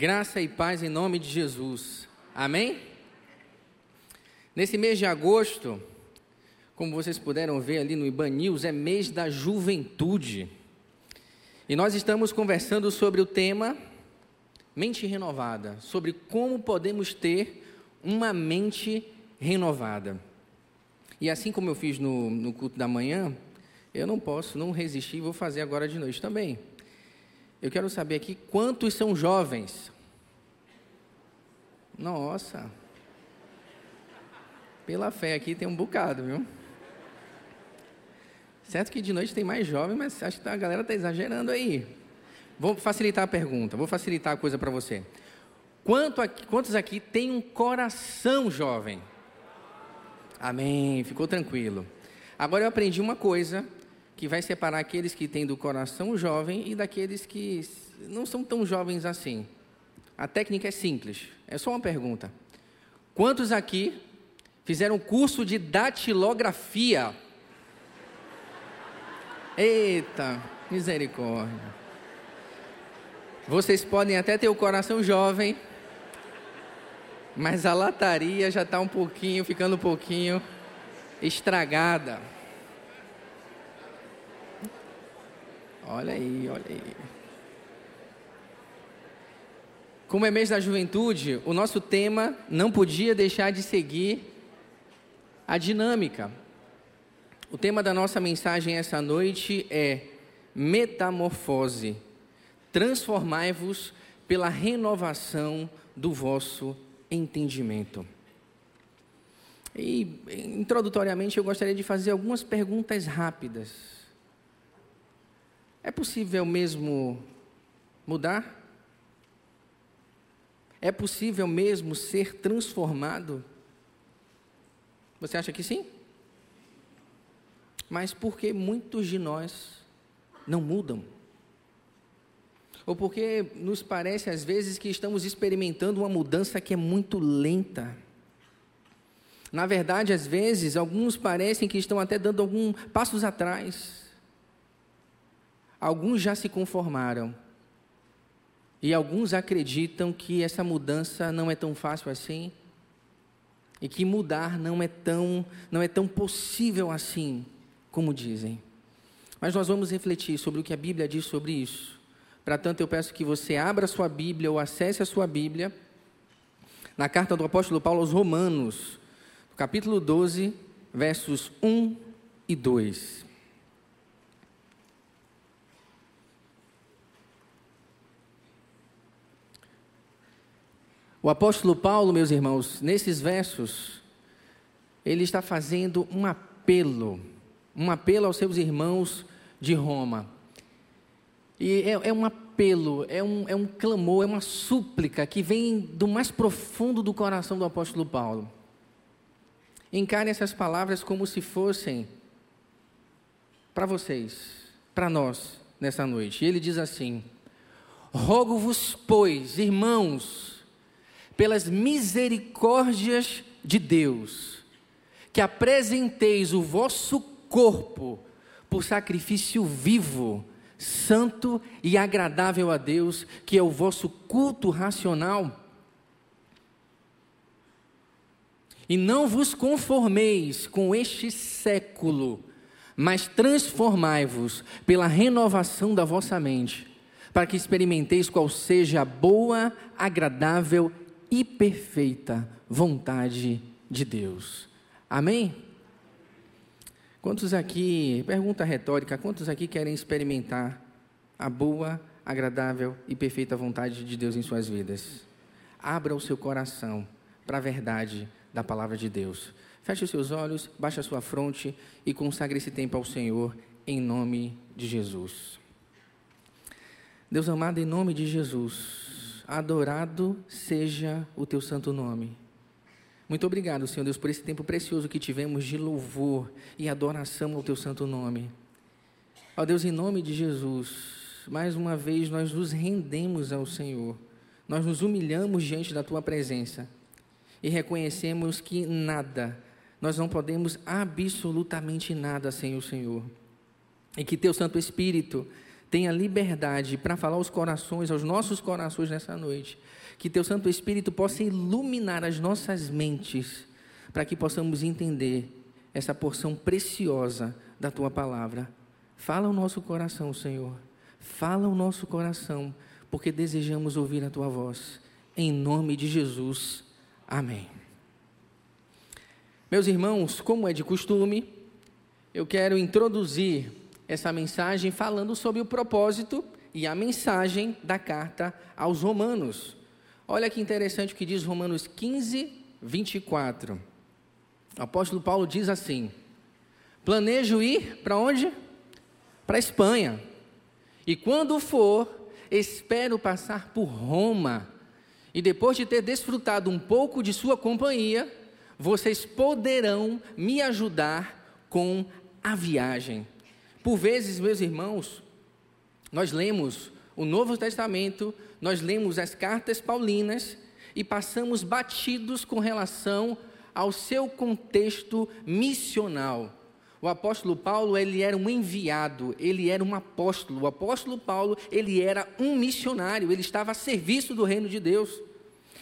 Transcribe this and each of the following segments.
Graça e paz em nome de Jesus. Amém? Nesse mês de agosto, como vocês puderam ver ali no Iban News, é mês da juventude. E nós estamos conversando sobre o tema mente renovada, sobre como podemos ter uma mente renovada. E assim como eu fiz no, no culto da manhã, eu não posso não resistir, vou fazer agora de noite também. Eu quero saber aqui quantos são jovens. Nossa. Pela fé aqui tem um bocado, viu? Certo que de noite tem mais jovem, mas acho que a galera está exagerando aí. Vou facilitar a pergunta, vou facilitar a coisa para você. Quanto aqui, quantos aqui têm um coração jovem? Amém, ficou tranquilo. Agora eu aprendi uma coisa que vai separar aqueles que têm do coração jovem e daqueles que não são tão jovens assim. A técnica é simples, é só uma pergunta. Quantos aqui fizeram curso de datilografia? Eita, misericórdia. Vocês podem até ter o coração jovem, mas a lataria já está um pouquinho, ficando um pouquinho estragada. Olha aí, olha aí. Como é mês da juventude, o nosso tema não podia deixar de seguir a dinâmica. O tema da nossa mensagem essa noite é metamorfose. Transformai-vos pela renovação do vosso entendimento. E, introdutoriamente, eu gostaria de fazer algumas perguntas rápidas é possível mesmo mudar? É possível mesmo ser transformado? Você acha que sim? Mas por que muitos de nós não mudam? Ou porque nos parece às vezes que estamos experimentando uma mudança que é muito lenta? Na verdade, às vezes, alguns parecem que estão até dando alguns passos atrás. Alguns já se conformaram. E alguns acreditam que essa mudança não é tão fácil assim. E que mudar não é tão, não é tão possível assim, como dizem. Mas nós vamos refletir sobre o que a Bíblia diz sobre isso. Para tanto, eu peço que você abra sua Bíblia ou acesse a sua Bíblia na carta do apóstolo Paulo aos Romanos, capítulo 12, versos 1 e 2. O apóstolo Paulo, meus irmãos, nesses versos, ele está fazendo um apelo, um apelo aos seus irmãos de Roma. E é, é um apelo, é um, é um clamor, é uma súplica que vem do mais profundo do coração do apóstolo Paulo. Encare essas palavras como se fossem para vocês, para nós, nessa noite. E ele diz assim: Rogo-vos, pois, irmãos, pelas misericórdias de Deus, que apresenteis o vosso corpo por sacrifício vivo, santo e agradável a Deus, que é o vosso culto racional. E não vos conformeis com este século, mas transformai-vos pela renovação da vossa mente, para que experimenteis qual seja a boa, agradável e perfeita vontade de Deus. Amém? Quantos aqui, pergunta retórica, quantos aqui querem experimentar a boa, agradável e perfeita vontade de Deus em suas vidas? Abra o seu coração para a verdade da palavra de Deus. Feche os seus olhos, baixe a sua fronte e consagre esse tempo ao Senhor em nome de Jesus. Deus amado, em nome de Jesus, adorado seja o teu santo nome. Muito obrigado, Senhor Deus, por esse tempo precioso que tivemos de louvor e adoração ao teu santo nome. Ó Deus, em nome de Jesus, mais uma vez nós nos rendemos ao Senhor, nós nos humilhamos diante da tua presença e reconhecemos que nada, nós não podemos absolutamente nada sem o Senhor. E que teu Santo Espírito tenha liberdade para falar aos corações, aos nossos corações nessa noite. Que teu Santo Espírito possa iluminar as nossas mentes, para que possamos entender essa porção preciosa da tua palavra. Fala o nosso coração, Senhor. Fala o nosso coração, porque desejamos ouvir a tua voz. Em nome de Jesus. Amém. Meus irmãos, como é de costume, eu quero introduzir essa mensagem falando sobre o propósito e a mensagem da carta aos Romanos. Olha que interessante o que diz Romanos 15, 24. O apóstolo Paulo diz assim: Planejo ir para onde? Para Espanha. E quando for, espero passar por Roma. E depois de ter desfrutado um pouco de sua companhia, vocês poderão me ajudar com a viagem. Por vezes, meus irmãos, nós lemos o Novo Testamento, nós lemos as cartas paulinas e passamos batidos com relação ao seu contexto missional. O apóstolo Paulo, ele era um enviado, ele era um apóstolo. O apóstolo Paulo, ele era um missionário, ele estava a serviço do reino de Deus.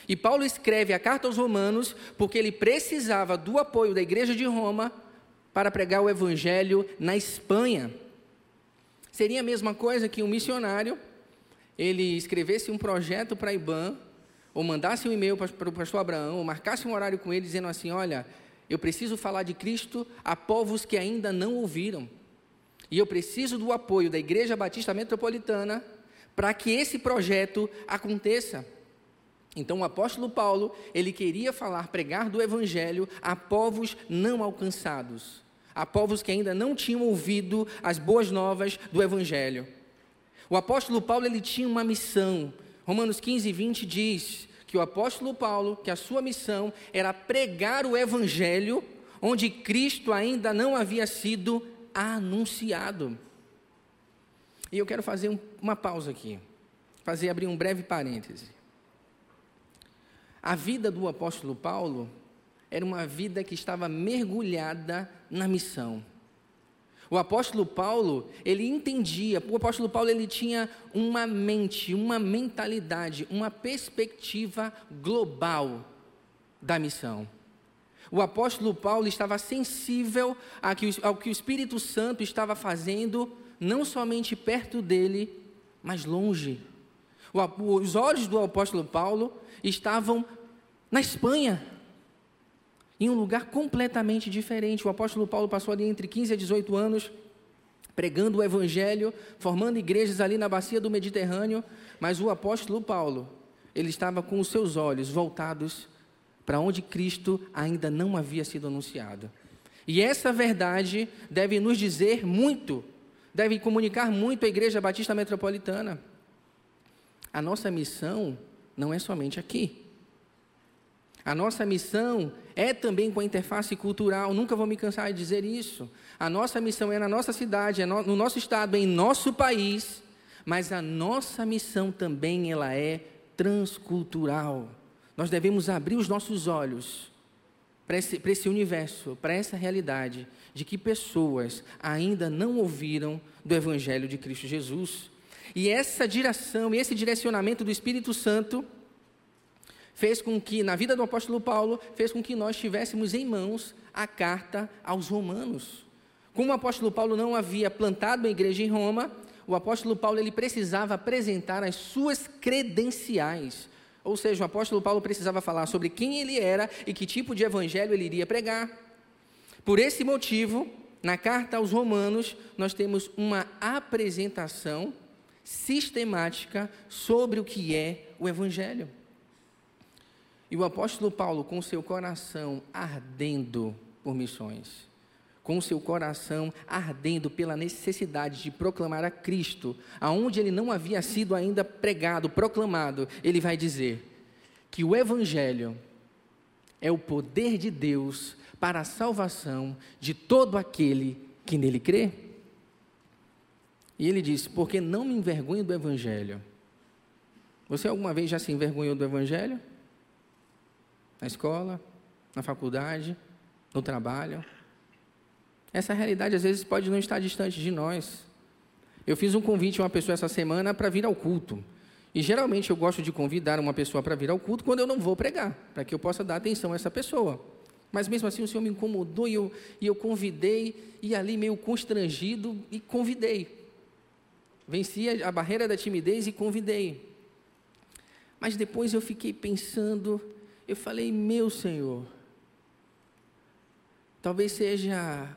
E Paulo escreve a carta aos Romanos porque ele precisava do apoio da igreja de Roma para pregar o evangelho na Espanha. Seria a mesma coisa que um missionário ele escrevesse um projeto para IBAN, ou mandasse um e-mail para o pastor Abraão, ou marcasse um horário com ele dizendo assim: Olha, eu preciso falar de Cristo a povos que ainda não ouviram. E eu preciso do apoio da Igreja Batista Metropolitana para que esse projeto aconteça. Então o apóstolo Paulo, ele queria falar, pregar do evangelho a povos não alcançados a povos que ainda não tinham ouvido as boas novas do Evangelho. O apóstolo Paulo ele tinha uma missão. Romanos 15, 20 diz que o apóstolo Paulo, que a sua missão era pregar o Evangelho onde Cristo ainda não havia sido anunciado. E eu quero fazer um, uma pausa aqui, fazer abrir um breve parêntese. A vida do apóstolo Paulo era uma vida que estava mergulhada na missão. O apóstolo Paulo, ele entendia, o apóstolo Paulo ele tinha uma mente, uma mentalidade, uma perspectiva global da missão. O apóstolo Paulo estava sensível ao que o Espírito Santo estava fazendo, não somente perto dele, mas longe. Os olhos do apóstolo Paulo estavam na Espanha, em um lugar completamente diferente. O apóstolo Paulo passou ali entre 15 a 18 anos pregando o evangelho, formando igrejas ali na bacia do Mediterrâneo, mas o apóstolo Paulo, ele estava com os seus olhos voltados para onde Cristo ainda não havia sido anunciado. E essa verdade deve nos dizer muito, deve comunicar muito à Igreja Batista Metropolitana. A nossa missão não é somente aqui. A nossa missão é também com a interface cultural, nunca vou me cansar de dizer isso. A nossa missão é na nossa cidade, é no nosso estado, é em nosso país, mas a nossa missão também ela é transcultural. Nós devemos abrir os nossos olhos para esse, para esse universo, para essa realidade de que pessoas ainda não ouviram do Evangelho de Cristo Jesus. E essa direção e esse direcionamento do Espírito Santo fez com que, na vida do apóstolo Paulo, fez com que nós tivéssemos em mãos a carta aos romanos. Como o apóstolo Paulo não havia plantado a igreja em Roma, o apóstolo Paulo ele precisava apresentar as suas credenciais. Ou seja, o apóstolo Paulo precisava falar sobre quem ele era e que tipo de evangelho ele iria pregar. Por esse motivo, na carta aos Romanos, nós temos uma apresentação sistemática sobre o que é o evangelho. E o apóstolo Paulo, com seu coração ardendo por missões, com seu coração ardendo pela necessidade de proclamar a Cristo, aonde ele não havia sido ainda pregado, proclamado, ele vai dizer que o Evangelho é o poder de Deus para a salvação de todo aquele que nele crê. E ele diz: Porque não me envergonho do Evangelho. Você alguma vez já se envergonhou do Evangelho? Na escola, na faculdade, no trabalho. Essa realidade às vezes pode não estar distante de nós. Eu fiz um convite a uma pessoa essa semana para vir ao culto. E geralmente eu gosto de convidar uma pessoa para vir ao culto quando eu não vou pregar, para que eu possa dar atenção a essa pessoa. Mas mesmo assim o Senhor me incomodou e eu, e eu convidei, e ali meio constrangido, e convidei. Venci a, a barreira da timidez e convidei. Mas depois eu fiquei pensando, eu falei, meu Senhor, talvez seja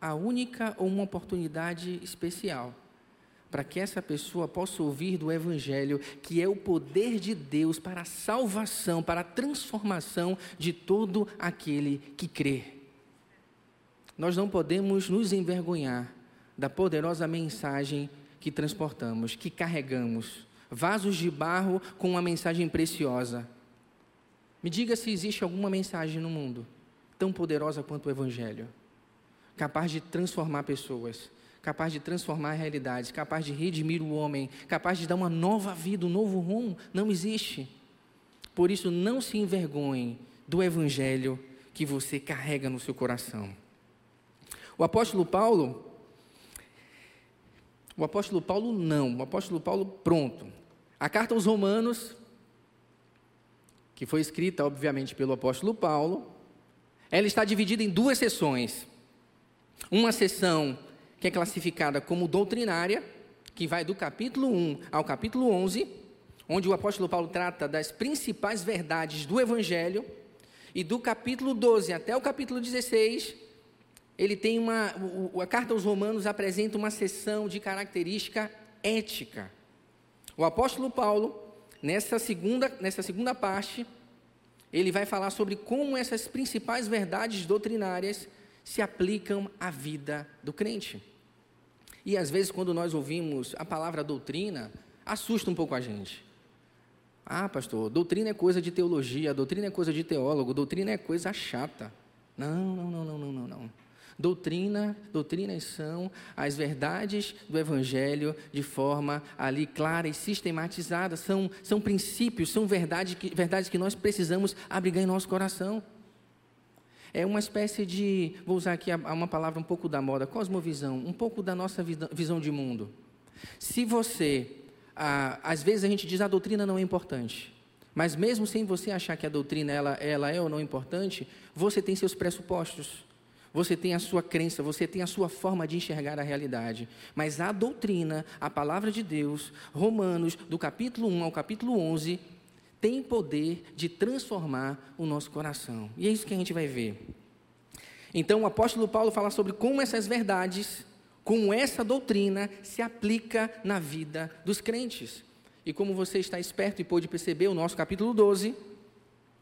a única ou uma oportunidade especial para que essa pessoa possa ouvir do Evangelho, que é o poder de Deus para a salvação, para a transformação de todo aquele que crê. Nós não podemos nos envergonhar da poderosa mensagem que transportamos, que carregamos. Vasos de barro com uma mensagem preciosa. Me diga se existe alguma mensagem no mundo tão poderosa quanto o Evangelho, capaz de transformar pessoas, capaz de transformar realidades, capaz de redimir o homem, capaz de dar uma nova vida, um novo rumo, não existe. Por isso, não se envergonhe do evangelho que você carrega no seu coração. O apóstolo Paulo, o apóstolo Paulo não, o apóstolo Paulo pronto. A carta aos Romanos, que foi escrita, obviamente, pelo apóstolo Paulo, ela está dividida em duas sessões. Uma sessão que é classificada como doutrinária, que vai do capítulo 1 ao capítulo 11, onde o apóstolo Paulo trata das principais verdades do Evangelho, e do capítulo 12 até o capítulo 16, ele tem uma. a carta aos Romanos apresenta uma sessão de característica ética. O apóstolo Paulo, nessa segunda, nessa segunda parte, ele vai falar sobre como essas principais verdades doutrinárias se aplicam à vida do crente. E às vezes, quando nós ouvimos a palavra doutrina, assusta um pouco a gente. Ah, pastor, doutrina é coisa de teologia, doutrina é coisa de teólogo, doutrina é coisa chata. Não, não, não, não, não, não, não. Doutrina, doutrinas são as verdades do Evangelho de forma ali clara e sistematizada. São, são princípios, são verdades que, verdades que nós precisamos abrigar em nosso coração. É uma espécie de, vou usar aqui uma palavra um pouco da moda, cosmovisão, um pouco da nossa visão de mundo. Se você, ah, às vezes a gente diz a doutrina não é importante, mas mesmo sem você achar que a doutrina ela, ela é ou não importante, você tem seus pressupostos, você tem a sua crença, você tem a sua forma de enxergar a realidade. Mas a doutrina, a palavra de Deus, Romanos, do capítulo 1 ao capítulo 11, tem poder de transformar o nosso coração. E é isso que a gente vai ver. Então, o apóstolo Paulo fala sobre como essas verdades, como essa doutrina se aplica na vida dos crentes. E como você está esperto e pôde perceber, o nosso capítulo 12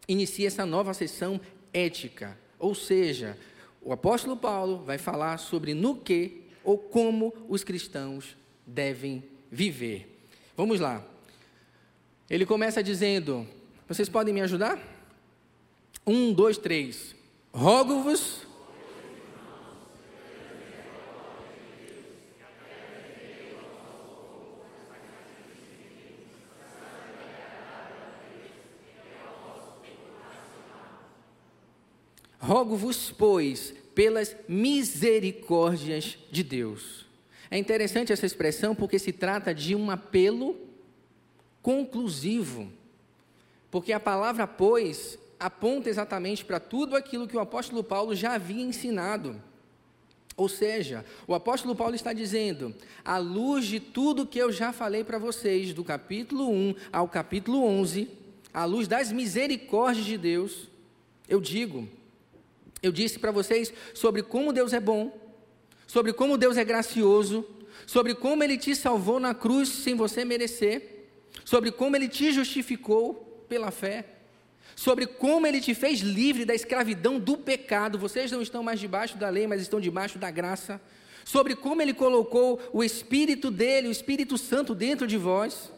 inicia essa nova sessão ética. Ou seja, o apóstolo Paulo vai falar sobre no que ou como os cristãos devem viver. Vamos lá. Ele começa dizendo: Vocês podem me ajudar? Um, dois, três. Rogo-vos. Rogo-vos, pois, pelas misericórdias de Deus. É interessante essa expressão porque se trata de um apelo conclusivo. Porque a palavra pois aponta exatamente para tudo aquilo que o apóstolo Paulo já havia ensinado. Ou seja, o apóstolo Paulo está dizendo, à luz de tudo que eu já falei para vocês, do capítulo 1 ao capítulo 11, à luz das misericórdias de Deus, eu digo, eu disse para vocês sobre como Deus é bom, sobre como Deus é gracioso, sobre como Ele te salvou na cruz sem você merecer, sobre como ele te justificou pela fé, sobre como ele te fez livre da escravidão do pecado. Vocês não estão mais debaixo da lei, mas estão debaixo da graça. Sobre como ele colocou o Espírito dele, o Espírito Santo dentro de vós.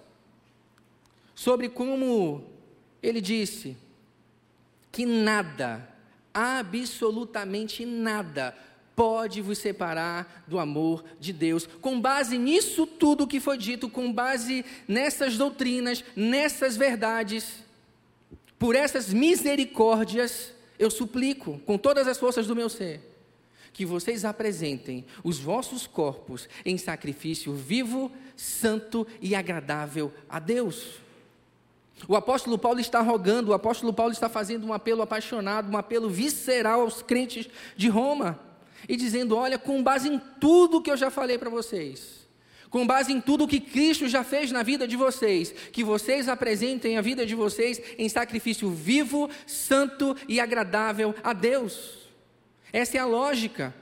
Sobre como ele disse que nada, absolutamente nada, pode vos separar do amor de Deus. Com base nisso tudo que foi dito, com base nessas doutrinas, nessas verdades, por essas misericórdias, eu suplico com todas as forças do meu ser, que vocês apresentem os vossos corpos em sacrifício vivo, santo e agradável a Deus. O apóstolo Paulo está rogando, o apóstolo Paulo está fazendo um apelo apaixonado, um apelo visceral aos crentes de Roma, e dizendo: olha, com base em tudo que eu já falei para vocês, com base em tudo que Cristo já fez na vida de vocês, que vocês apresentem a vida de vocês em sacrifício vivo, santo e agradável a Deus. Essa é a lógica.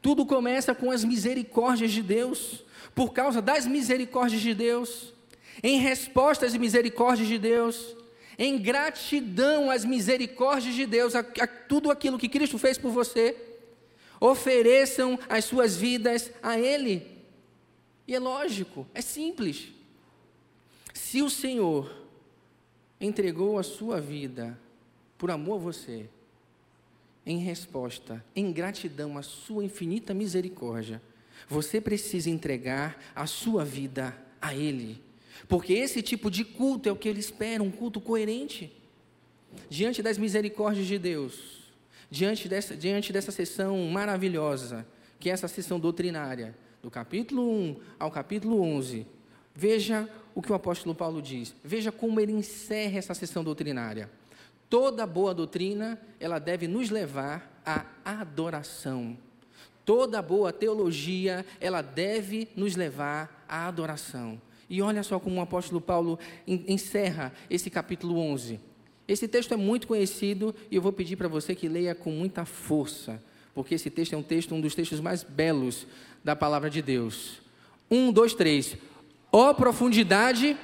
Tudo começa com as misericórdias de Deus. Por causa das misericórdias de Deus, em resposta às misericórdias de Deus, em gratidão às misericórdias de Deus, a, a tudo aquilo que Cristo fez por você, ofereçam as suas vidas a Ele. E é lógico, é simples. Se o Senhor entregou a sua vida por amor a você, em resposta, em gratidão à sua infinita misericórdia, você precisa entregar a sua vida a Ele. Porque esse tipo de culto é o que Ele espera, um culto coerente. Diante das misericórdias de Deus, diante dessa, diante dessa sessão maravilhosa, que é essa sessão doutrinária, do capítulo 1 ao capítulo 11, veja o que o apóstolo Paulo diz. Veja como ele encerra essa sessão doutrinária. Toda boa doutrina, ela deve nos levar à adoração. Toda boa teologia, ela deve nos levar à adoração. E olha só como o apóstolo Paulo encerra esse capítulo 11. Esse texto é muito conhecido e eu vou pedir para você que leia com muita força, porque esse texto é um texto, um dos textos mais belos da palavra de Deus. Um, dois, três. Ó oh, profundidade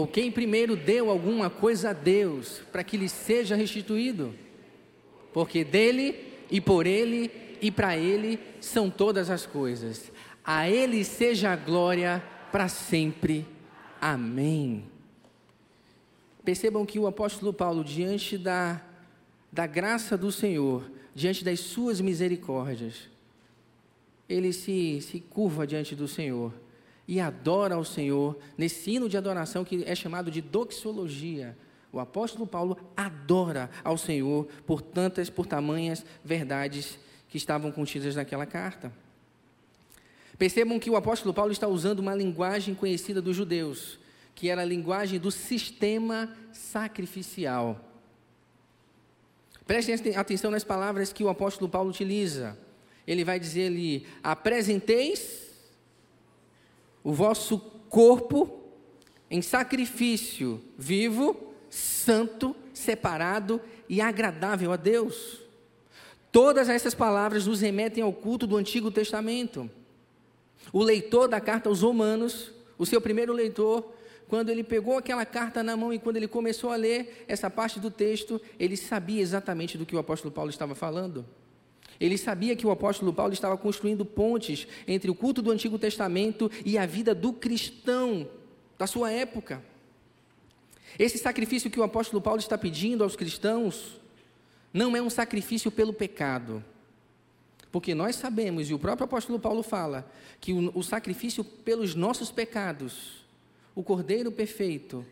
ou quem primeiro deu alguma coisa a Deus para que lhe seja restituído, porque dele e por ele e para ele são todas as coisas. A ele seja a glória para sempre. Amém. Percebam que o apóstolo Paulo, diante da, da graça do Senhor, diante das suas misericórdias, ele se, se curva diante do Senhor e adora ao Senhor nesse hino de adoração que é chamado de doxologia. O apóstolo Paulo adora ao Senhor por tantas, por tamanhas verdades que estavam contidas naquela carta. Percebam que o apóstolo Paulo está usando uma linguagem conhecida dos judeus, que era a linguagem do sistema sacrificial. Prestem atenção nas palavras que o apóstolo Paulo utiliza. Ele vai dizer ali: apresenteis o vosso corpo em sacrifício vivo, santo, separado e agradável a Deus. Todas essas palavras nos remetem ao culto do Antigo Testamento. O leitor da carta aos Romanos, o seu primeiro leitor, quando ele pegou aquela carta na mão e quando ele começou a ler essa parte do texto, ele sabia exatamente do que o apóstolo Paulo estava falando. Ele sabia que o apóstolo Paulo estava construindo pontes entre o culto do Antigo Testamento e a vida do cristão da sua época. Esse sacrifício que o apóstolo Paulo está pedindo aos cristãos não é um sacrifício pelo pecado. Porque nós sabemos, e o próprio apóstolo Paulo fala, que o, o sacrifício pelos nossos pecados, o Cordeiro perfeito,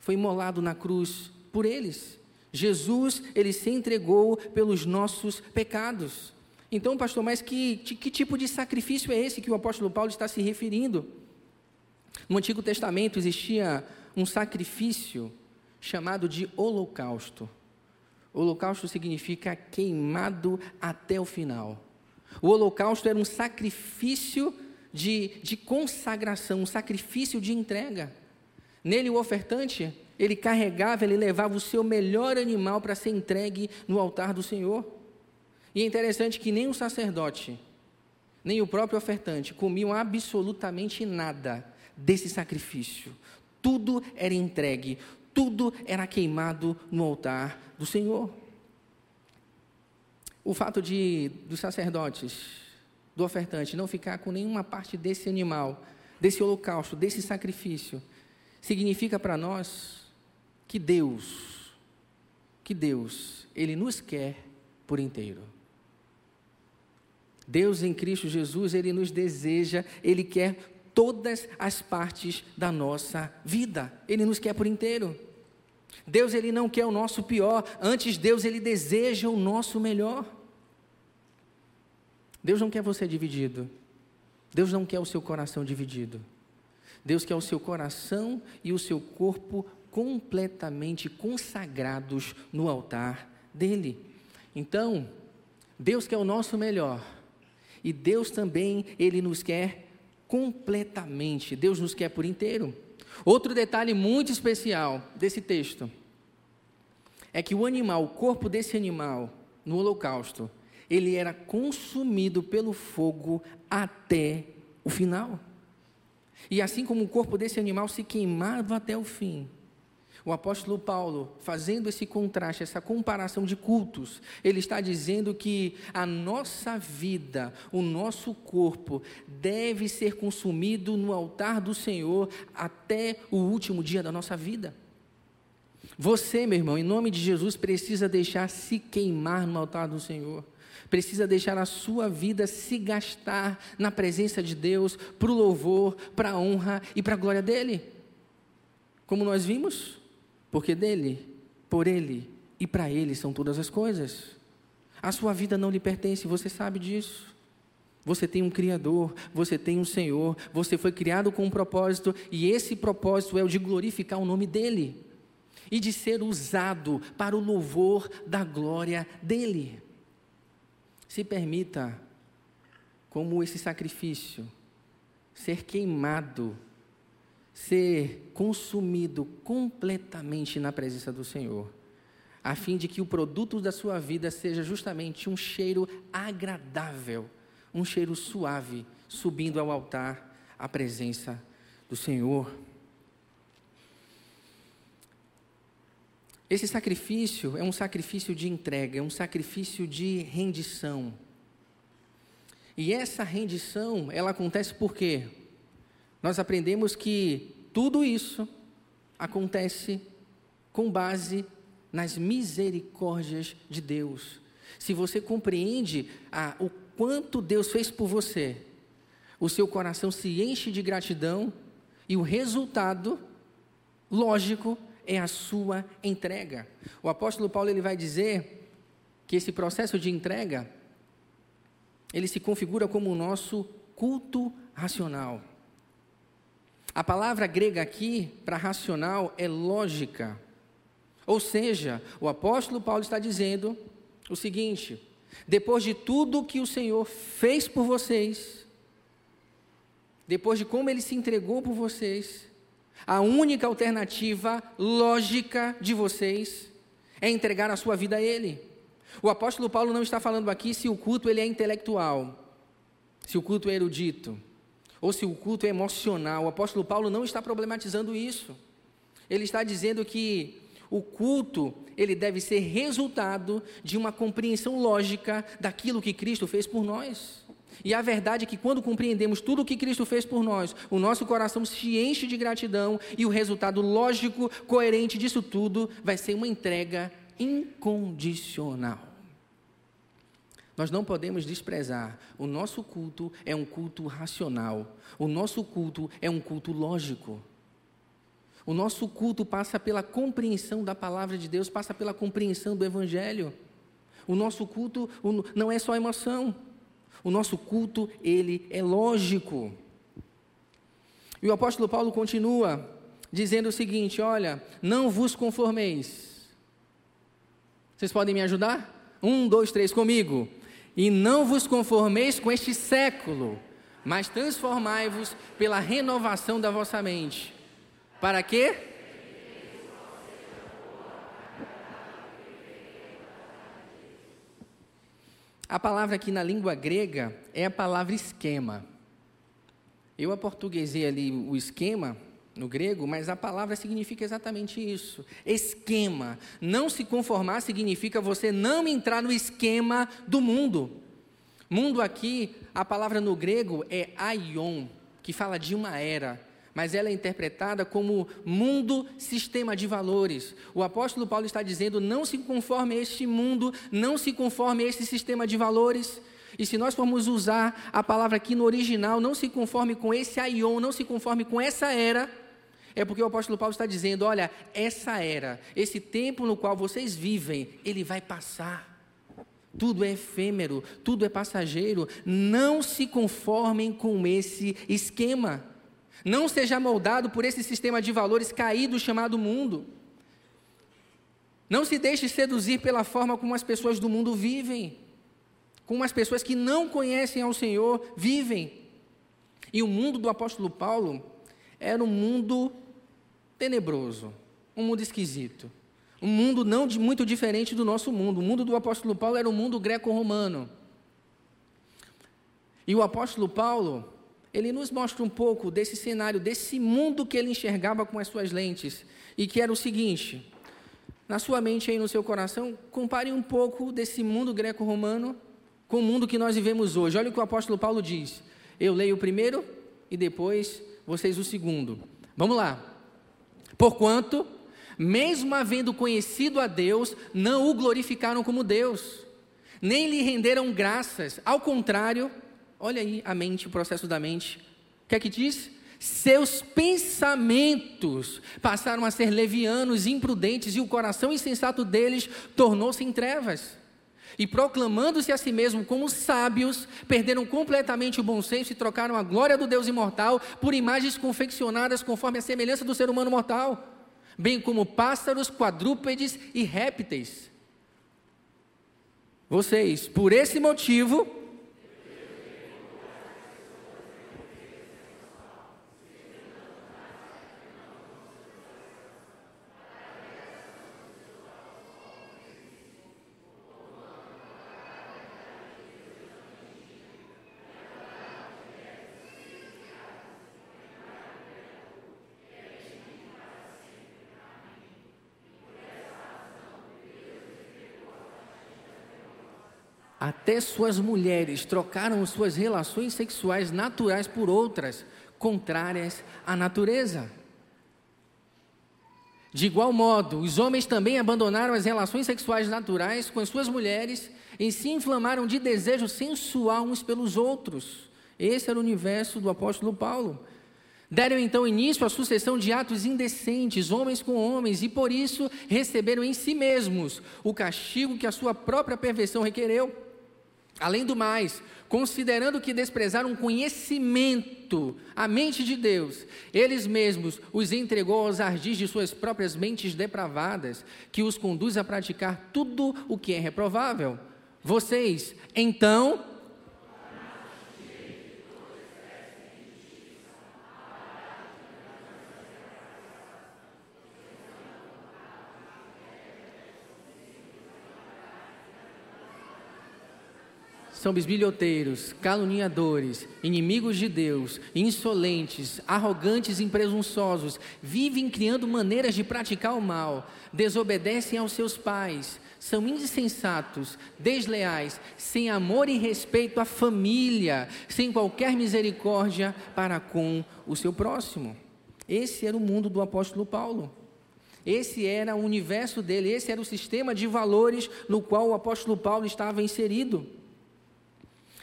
foi imolado na cruz por eles. Jesus, ele se entregou pelos nossos pecados. Então, pastor, mas que, que tipo de sacrifício é esse que o apóstolo Paulo está se referindo? No Antigo Testamento existia um sacrifício chamado de holocausto. Holocausto significa queimado até o final. O holocausto era um sacrifício de, de consagração, um sacrifício de entrega. Nele, o ofertante ele carregava, ele levava o seu melhor animal para ser entregue no altar do Senhor. E é interessante que nem o sacerdote, nem o próprio ofertante comiam absolutamente nada desse sacrifício. Tudo era entregue, tudo era queimado no altar do Senhor. O fato de dos sacerdotes, do ofertante não ficar com nenhuma parte desse animal, desse holocausto, desse sacrifício, significa para nós que Deus, que Deus, Ele nos quer por inteiro. Deus em Cristo Jesus, Ele nos deseja, Ele quer todas as partes da nossa vida. Ele nos quer por inteiro. Deus ele não quer o nosso pior, antes Deus ele deseja o nosso melhor. Deus não quer você dividido. Deus não quer o seu coração dividido. Deus quer o seu coração e o seu corpo completamente consagrados no altar dele. Então, Deus quer o nosso melhor. E Deus também, ele nos quer completamente. Deus nos quer por inteiro. Outro detalhe muito especial desse texto é que o animal, o corpo desse animal no holocausto, ele era consumido pelo fogo até o final. E assim como o corpo desse animal se queimava até o fim, o apóstolo Paulo, fazendo esse contraste, essa comparação de cultos, ele está dizendo que a nossa vida, o nosso corpo, deve ser consumido no altar do Senhor até o último dia da nossa vida. Você, meu irmão, em nome de Jesus, precisa deixar se queimar no altar do Senhor. Precisa deixar a sua vida se gastar na presença de Deus, para o louvor, para a honra e para a glória dEle. Como nós vimos, porque dele, por ele e para ele são todas as coisas. A sua vida não lhe pertence, você sabe disso. Você tem um Criador, você tem um Senhor, você foi criado com um propósito, e esse propósito é o de glorificar o nome dEle e de ser usado para o louvor da glória dEle. Se permita, como esse sacrifício, ser queimado ser consumido completamente na presença do Senhor, a fim de que o produto da sua vida seja justamente um cheiro agradável, um cheiro suave, subindo ao altar à presença do Senhor. Esse sacrifício é um sacrifício de entrega, é um sacrifício de rendição. E essa rendição, ela acontece por quê? Nós aprendemos que tudo isso acontece com base nas misericórdias de Deus. Se você compreende ah, o quanto Deus fez por você, o seu coração se enche de gratidão e o resultado, lógico, é a sua entrega. O apóstolo Paulo ele vai dizer que esse processo de entrega ele se configura como o nosso culto racional. A palavra grega aqui para racional é lógica. Ou seja, o apóstolo Paulo está dizendo o seguinte: depois de tudo que o Senhor fez por vocês, depois de como ele se entregou por vocês, a única alternativa lógica de vocês é entregar a sua vida a Ele. O apóstolo Paulo não está falando aqui se o culto ele é intelectual, se o culto é erudito ou se o culto é emocional. O apóstolo Paulo não está problematizando isso. Ele está dizendo que o culto, ele deve ser resultado de uma compreensão lógica daquilo que Cristo fez por nós. E a verdade é que quando compreendemos tudo o que Cristo fez por nós, o nosso coração se enche de gratidão e o resultado lógico, coerente disso tudo vai ser uma entrega incondicional. Nós não podemos desprezar. O nosso culto é um culto racional. O nosso culto é um culto lógico. O nosso culto passa pela compreensão da palavra de Deus, passa pela compreensão do Evangelho. O nosso culto não é só emoção. O nosso culto, ele é lógico. E o apóstolo Paulo continua dizendo o seguinte: olha, não vos conformeis. Vocês podem me ajudar? Um, dois, três comigo. E não vos conformeis com este século, mas transformai-vos pela renovação da vossa mente. Para quê? A palavra aqui na língua grega é a palavra esquema. Eu aportuguesei ali o esquema no grego, mas a palavra significa exatamente isso. Esquema. Não se conformar significa você não entrar no esquema do mundo. Mundo aqui, a palavra no grego é aion, que fala de uma era. mas ela é interpretada como mundo sistema de valores. O apóstolo Paulo está dizendo: não se conforme a este mundo, não se conforme a este sistema de valores. E se nós formos usar a palavra aqui no original, não se conforme com esse aion, não se conforme com essa era, é porque o apóstolo Paulo está dizendo: olha, essa era, esse tempo no qual vocês vivem, ele vai passar. Tudo é efêmero, tudo é passageiro. Não se conformem com esse esquema. Não seja moldado por esse sistema de valores caído chamado mundo. Não se deixe seduzir pela forma como as pessoas do mundo vivem, como as pessoas que não conhecem ao Senhor vivem. E o mundo do apóstolo Paulo era um mundo tenebroso, um mundo esquisito, um mundo não de, muito diferente do nosso mundo. O mundo do apóstolo Paulo era um mundo greco-romano. E o apóstolo Paulo, ele nos mostra um pouco desse cenário, desse mundo que ele enxergava com as suas lentes, e que era o seguinte: na sua mente e no seu coração, compare um pouco desse mundo greco-romano com o mundo que nós vivemos hoje. Olha o que o apóstolo Paulo diz. Eu leio o primeiro e depois vocês o segundo. Vamos lá. Porquanto, mesmo havendo conhecido a Deus, não o glorificaram como Deus, nem lhe renderam graças, ao contrário, Olha aí a mente, o processo da mente. O que é que diz? Seus pensamentos passaram a ser levianos, imprudentes, e o coração insensato deles tornou-se em trevas. E proclamando-se a si mesmo como sábios, perderam completamente o bom senso e trocaram a glória do Deus imortal por imagens confeccionadas conforme a semelhança do ser humano mortal, bem como pássaros, quadrúpedes e répteis. Vocês, por esse motivo, Até suas mulheres trocaram suas relações sexuais naturais por outras, contrárias à natureza. De igual modo, os homens também abandonaram as relações sexuais naturais com as suas mulheres e se inflamaram de desejo sensual uns pelos outros. Esse era o universo do apóstolo Paulo. Deram então início à sucessão de atos indecentes, homens com homens, e por isso receberam em si mesmos o castigo que a sua própria perversão requereu. Além do mais, considerando que desprezaram o conhecimento, a mente de Deus, eles mesmos os entregou aos ardis de suas próprias mentes depravadas, que os conduz a praticar tudo o que é reprovável. Vocês, então, são bisbilhoteiros, caluniadores, inimigos de Deus, insolentes, arrogantes e presunçosos, vivem criando maneiras de praticar o mal, desobedecem aos seus pais, são insensatos, desleais, sem amor e respeito à família, sem qualquer misericórdia para com o seu próximo. Esse era o mundo do apóstolo Paulo. Esse era o universo dele, esse era o sistema de valores no qual o apóstolo Paulo estava inserido.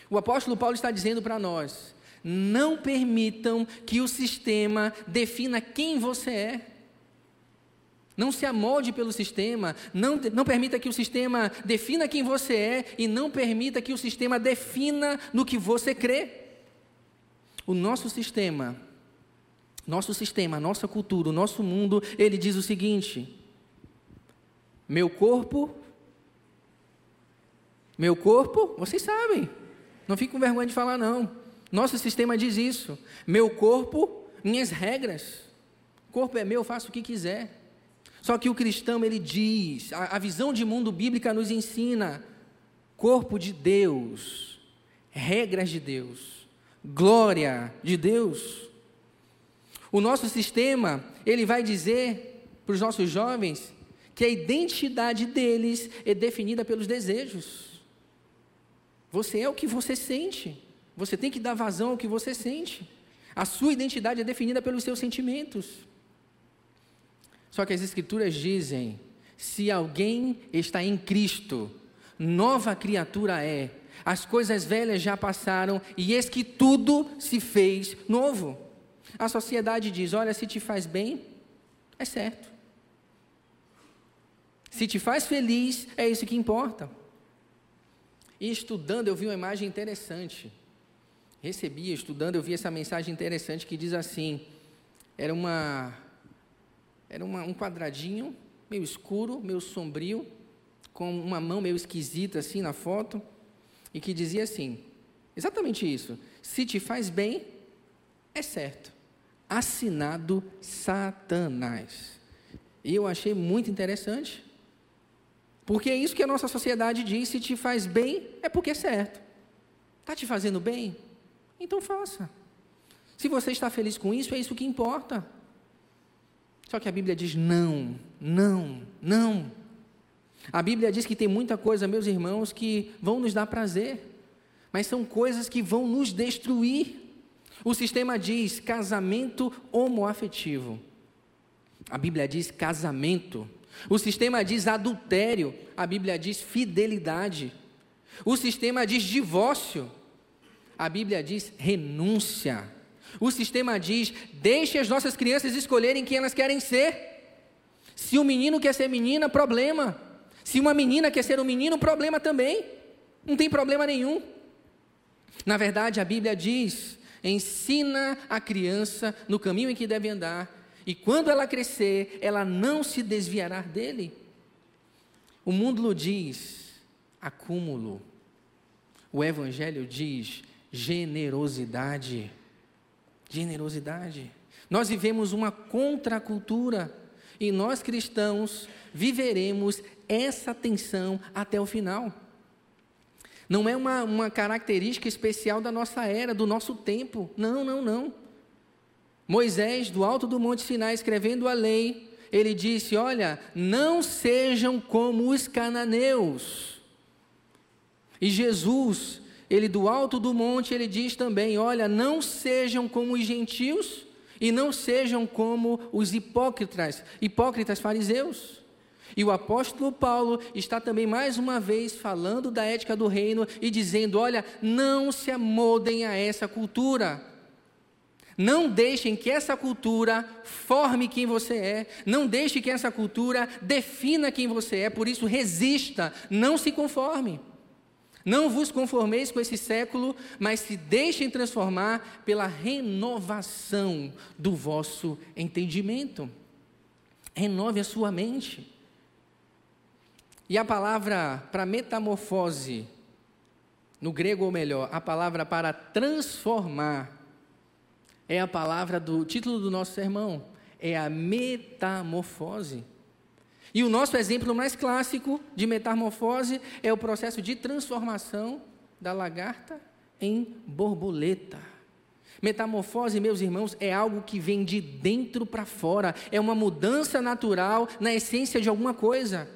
O apóstolo Paulo está dizendo para nós: não permitam que o sistema defina quem você é. Não se amolde pelo sistema, não, não permita que o sistema defina quem você é e não permita que o sistema defina no que você crê. O nosso sistema, nosso sistema, nossa cultura, o nosso mundo, ele diz o seguinte: meu corpo, meu corpo, vocês sabem, não fique com vergonha de falar, não. Nosso sistema diz isso. Meu corpo, minhas regras. O corpo é meu, faço o que quiser. Só que o cristão, ele diz, a, a visão de mundo bíblica nos ensina: corpo de Deus, regras de Deus, glória de Deus. O nosso sistema, ele vai dizer para os nossos jovens que a identidade deles é definida pelos desejos. Você é o que você sente. Você tem que dar vazão ao que você sente. A sua identidade é definida pelos seus sentimentos. Só que as Escrituras dizem: se alguém está em Cristo, nova criatura é. As coisas velhas já passaram e eis que tudo se fez novo. A sociedade diz: olha, se te faz bem, é certo. Se te faz feliz, é isso que importa. E estudando, eu vi uma imagem interessante. Recebi, estudando, eu vi essa mensagem interessante que diz assim: era uma era uma, um quadradinho meio escuro, meio sombrio, com uma mão meio esquisita assim na foto, e que dizia assim: exatamente isso. Se te faz bem, é certo. Assinado Satanás. E eu achei muito interessante. Porque é isso que a nossa sociedade diz: se te faz bem, é porque é certo. Está te fazendo bem? Então faça. Se você está feliz com isso, é isso que importa. Só que a Bíblia diz não, não, não. A Bíblia diz que tem muita coisa, meus irmãos, que vão nos dar prazer, mas são coisas que vão nos destruir. O sistema diz casamento homoafetivo. A Bíblia diz casamento. O sistema diz adultério. A Bíblia diz fidelidade. O sistema diz divórcio. A Bíblia diz renúncia. O sistema diz: deixe as nossas crianças escolherem quem elas querem ser. Se um menino quer ser menina, problema. Se uma menina quer ser um menino, problema também. Não tem problema nenhum. Na verdade, a Bíblia diz: ensina a criança no caminho em que deve andar, e quando ela crescer, ela não se desviará dele. O mundo diz acúmulo. O Evangelho diz generosidade generosidade. Nós vivemos uma contracultura e nós cristãos viveremos essa tensão até o final. Não é uma, uma característica especial da nossa era, do nosso tempo. Não, não, não. Moisés, do alto do Monte Sinai, escrevendo a lei, ele disse: Olha, não sejam como os cananeus. E Jesus, ele do alto do monte, ele diz também: Olha, não sejam como os gentios e não sejam como os hipócritas, hipócritas fariseus. E o apóstolo Paulo está também mais uma vez falando da ética do reino e dizendo: olha, não se amoldem a essa cultura. Não deixem que essa cultura forme quem você é. Não deixe que essa cultura defina quem você é. Por isso, resista, não se conforme. Não vos conformeis com esse século, mas se deixem transformar pela renovação do vosso entendimento. Renove a sua mente. E a palavra para metamorfose, no grego ou melhor, a palavra para transformar, é a palavra do título do nosso sermão, é a metamorfose. E o nosso exemplo mais clássico de metamorfose é o processo de transformação da lagarta em borboleta. Metamorfose, meus irmãos, é algo que vem de dentro para fora, é uma mudança natural na essência de alguma coisa.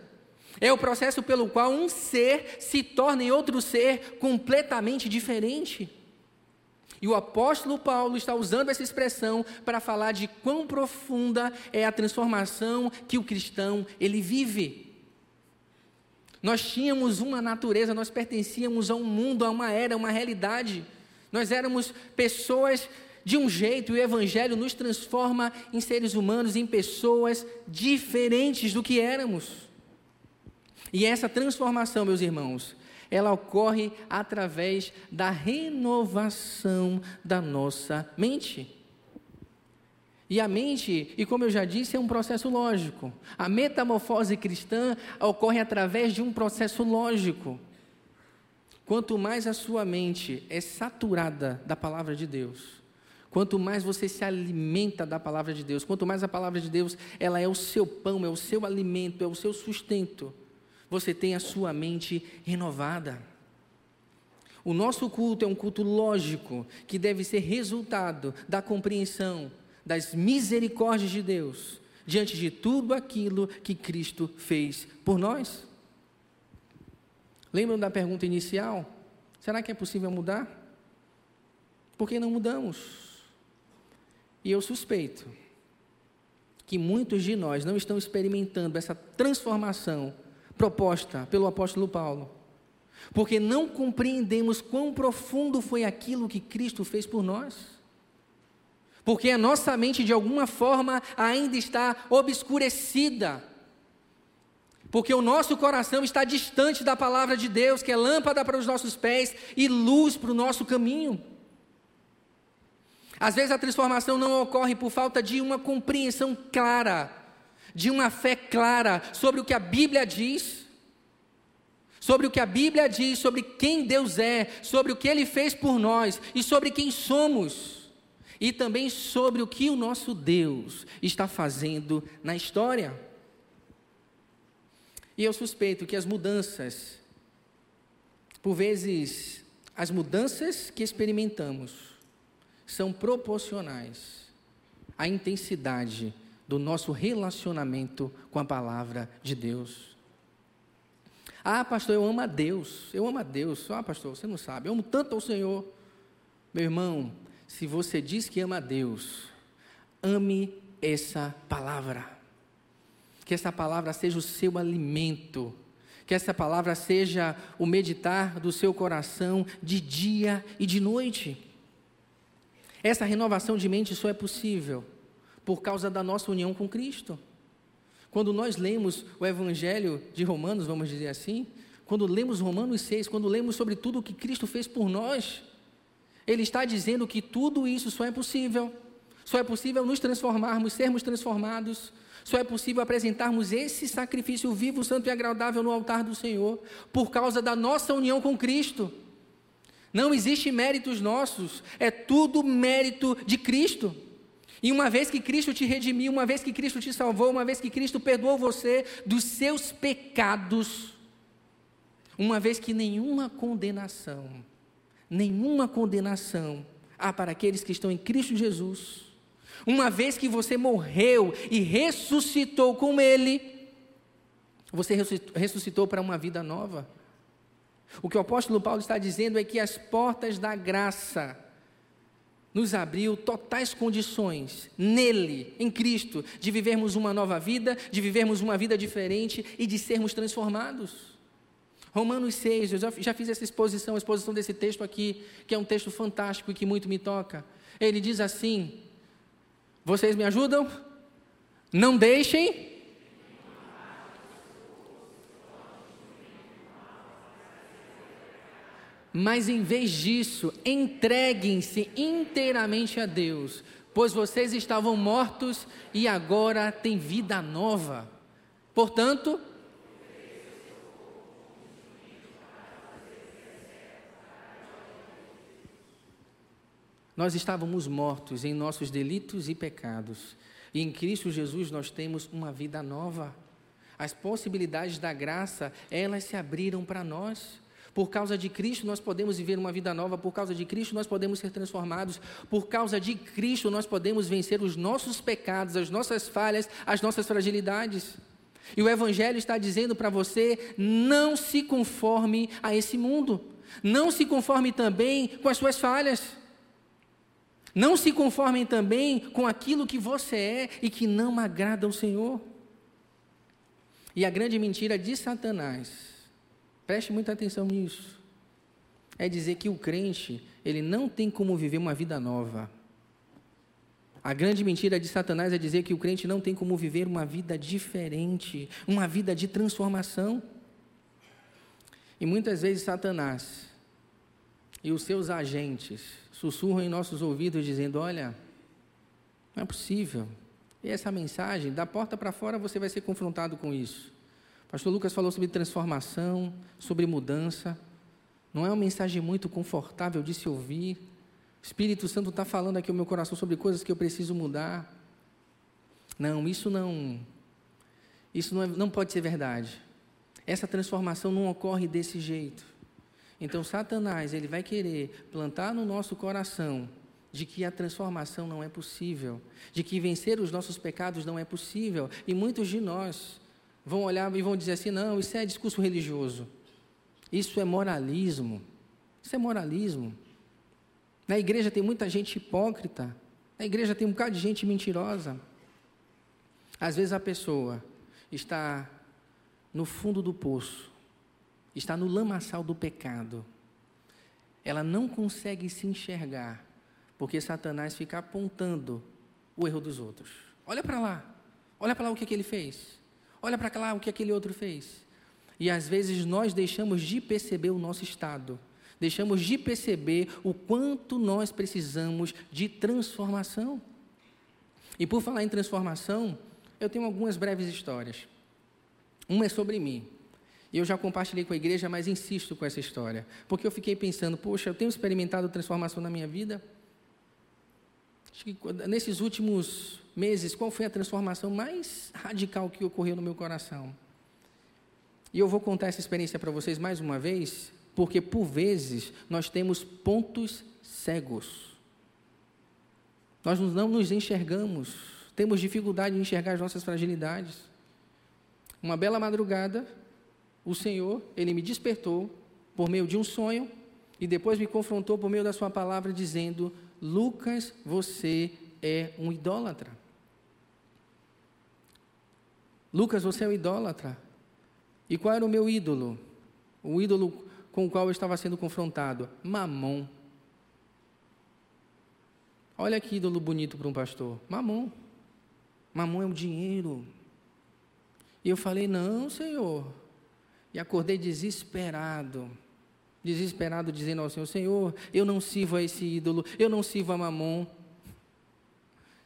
É o processo pelo qual um ser se torna em outro ser completamente diferente. E o apóstolo Paulo está usando essa expressão para falar de quão profunda é a transformação que o cristão ele vive. Nós tínhamos uma natureza, nós pertencíamos a um mundo, a uma era, a uma realidade. Nós éramos pessoas de um jeito, e o Evangelho nos transforma em seres humanos, em pessoas diferentes do que éramos. E essa transformação, meus irmãos, ela ocorre através da renovação da nossa mente. E a mente, e como eu já disse, é um processo lógico. A metamorfose cristã ocorre através de um processo lógico. Quanto mais a sua mente é saturada da palavra de Deus, quanto mais você se alimenta da palavra de Deus, quanto mais a palavra de Deus, ela é o seu pão, é o seu alimento, é o seu sustento, você tem a sua mente renovada. O nosso culto é um culto lógico, que deve ser resultado da compreensão das misericórdias de Deus diante de tudo aquilo que Cristo fez por nós. Lembram da pergunta inicial? Será que é possível mudar? Por que não mudamos? E eu suspeito que muitos de nós não estão experimentando essa transformação proposta pelo apóstolo Paulo, porque não compreendemos quão profundo foi aquilo que Cristo fez por nós. Porque a nossa mente, de alguma forma, ainda está obscurecida. Porque o nosso coração está distante da palavra de Deus, que é lâmpada para os nossos pés e luz para o nosso caminho. Às vezes a transformação não ocorre por falta de uma compreensão clara, de uma fé clara sobre o que a Bíblia diz, sobre o que a Bíblia diz, sobre quem Deus é, sobre o que Ele fez por nós e sobre quem somos, e também sobre o que o nosso Deus está fazendo na história. E eu suspeito que as mudanças, por vezes, as mudanças que experimentamos, são proporcionais à intensidade do nosso relacionamento com a palavra de Deus. Ah, pastor, eu amo a Deus, eu amo a Deus. Ah, pastor, você não sabe, eu amo tanto ao Senhor. Meu irmão, se você diz que ama a Deus, ame essa palavra. Que essa palavra seja o seu alimento. Que essa palavra seja o meditar do seu coração de dia e de noite. Essa renovação de mente só é possível por causa da nossa união com Cristo. Quando nós lemos o Evangelho de Romanos, vamos dizer assim, quando lemos Romanos 6, quando lemos sobre tudo o que Cristo fez por nós, Ele está dizendo que tudo isso só é possível. Só é possível nos transformarmos, sermos transformados. Só é possível apresentarmos esse sacrifício vivo, santo e agradável no altar do Senhor, por causa da nossa união com Cristo. Não existe méritos nossos, é tudo mérito de Cristo. E uma vez que Cristo te redimiu, uma vez que Cristo te salvou, uma vez que Cristo perdoou você dos seus pecados, uma vez que nenhuma condenação, nenhuma condenação há para aqueles que estão em Cristo Jesus, uma vez que você morreu e ressuscitou com Ele, você ressuscitou para uma vida nova. O que o apóstolo Paulo está dizendo é que as portas da graça nos abriu totais condições nele, em Cristo, de vivermos uma nova vida, de vivermos uma vida diferente e de sermos transformados. Romanos 6, eu já, já fiz essa exposição, a exposição desse texto aqui, que é um texto fantástico e que muito me toca. Ele diz assim: Vocês me ajudam? Não deixem Mas em vez disso, entreguem-se inteiramente a Deus, pois vocês estavam mortos e agora têm vida nova. Portanto, nós estávamos mortos em nossos delitos e pecados, e em Cristo Jesus nós temos uma vida nova. As possibilidades da graça, elas se abriram para nós. Por causa de Cristo nós podemos viver uma vida nova, por causa de Cristo nós podemos ser transformados, por causa de Cristo nós podemos vencer os nossos pecados, as nossas falhas, as nossas fragilidades. E o Evangelho está dizendo para você: não se conforme a esse mundo, não se conforme também com as suas falhas. Não se conformem também com aquilo que você é e que não agrada ao Senhor. E a grande mentira de Satanás Preste muita atenção nisso. É dizer que o crente, ele não tem como viver uma vida nova. A grande mentira de Satanás é dizer que o crente não tem como viver uma vida diferente, uma vida de transformação. E muitas vezes Satanás e os seus agentes sussurram em nossos ouvidos dizendo: Olha, não é possível. E essa mensagem, da porta para fora você vai ser confrontado com isso. Pastor Lucas falou sobre transformação, sobre mudança. Não é uma mensagem muito confortável de se ouvir. O Espírito Santo está falando aqui no meu coração sobre coisas que eu preciso mudar. Não, isso não. Isso não, é, não pode ser verdade. Essa transformação não ocorre desse jeito. Então, Satanás, ele vai querer plantar no nosso coração de que a transformação não é possível, de que vencer os nossos pecados não é possível. E muitos de nós vão olhar e vão dizer assim: não, isso é discurso religioso, isso é moralismo, isso é moralismo. Na igreja tem muita gente hipócrita, Na igreja tem um bocado de gente mentirosa. Às vezes a pessoa está no fundo do poço, está no lamaçal do pecado. Ela não consegue se enxergar, porque Satanás fica apontando o erro dos outros. Olha para lá, olha para lá o que, que ele fez, olha para lá o que aquele outro fez. E às vezes nós deixamos de perceber o nosso estado, deixamos de perceber o quanto nós precisamos de transformação. E por falar em transformação, eu tenho algumas breves histórias. Uma é sobre mim. E eu já compartilhei com a igreja, mas insisto com essa história. Porque eu fiquei pensando, poxa, eu tenho experimentado transformação na minha vida. Acho que nesses últimos meses, qual foi a transformação mais radical que ocorreu no meu coração? E eu vou contar essa experiência para vocês mais uma vez, porque por vezes nós temos pontos cegos. Nós não nos enxergamos, temos dificuldade de enxergar as nossas fragilidades. Uma bela madrugada, o Senhor, ele me despertou por meio de um sonho e depois me confrontou por meio da sua palavra dizendo: "Lucas, você é um idólatra". Lucas, você é um idólatra. E qual era o meu ídolo? O ídolo com o qual eu estava sendo confrontado? Mamon. Olha que ídolo bonito para um pastor. Mamon. Mamon é o dinheiro. E eu falei: Não, Senhor. E acordei desesperado. Desesperado, dizendo ao Senhor: Senhor, eu não sirvo a esse ídolo, eu não sirvo a mamon.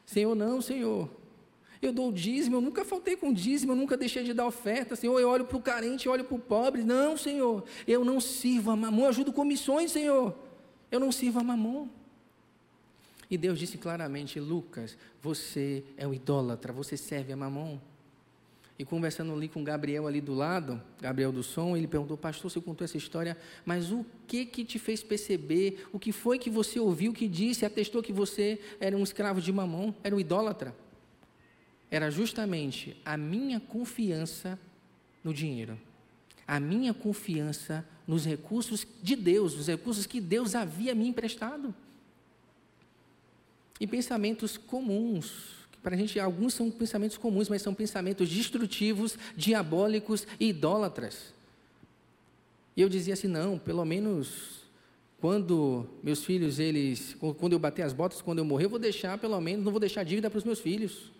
Senhor, não, Senhor. Eu dou dízimo, eu nunca faltei com dízimo, eu nunca deixei de dar oferta. Senhor, eu olho para o carente, eu olho para o pobre. Não, Senhor, eu não sirvo a mamon, eu ajudo comissões, Senhor. Eu não sirvo a mamon. E Deus disse claramente: Lucas, você é um idólatra, você serve a mamon. E conversando ali com Gabriel ali do lado, Gabriel do som, ele perguntou, pastor, você contou essa história, mas o que que te fez perceber? O que foi que você ouviu que disse, atestou que você era um escravo de mamão, era um idólatra? Era justamente a minha confiança no dinheiro, a minha confiança nos recursos de Deus, os recursos que Deus havia me emprestado. E pensamentos comuns, para a gente, alguns são pensamentos comuns, mas são pensamentos destrutivos, diabólicos e idólatras. E eu dizia assim: não, pelo menos quando meus filhos, eles, quando eu bater as botas, quando eu morrer, eu vou deixar, pelo menos, não vou deixar dívida para os meus filhos.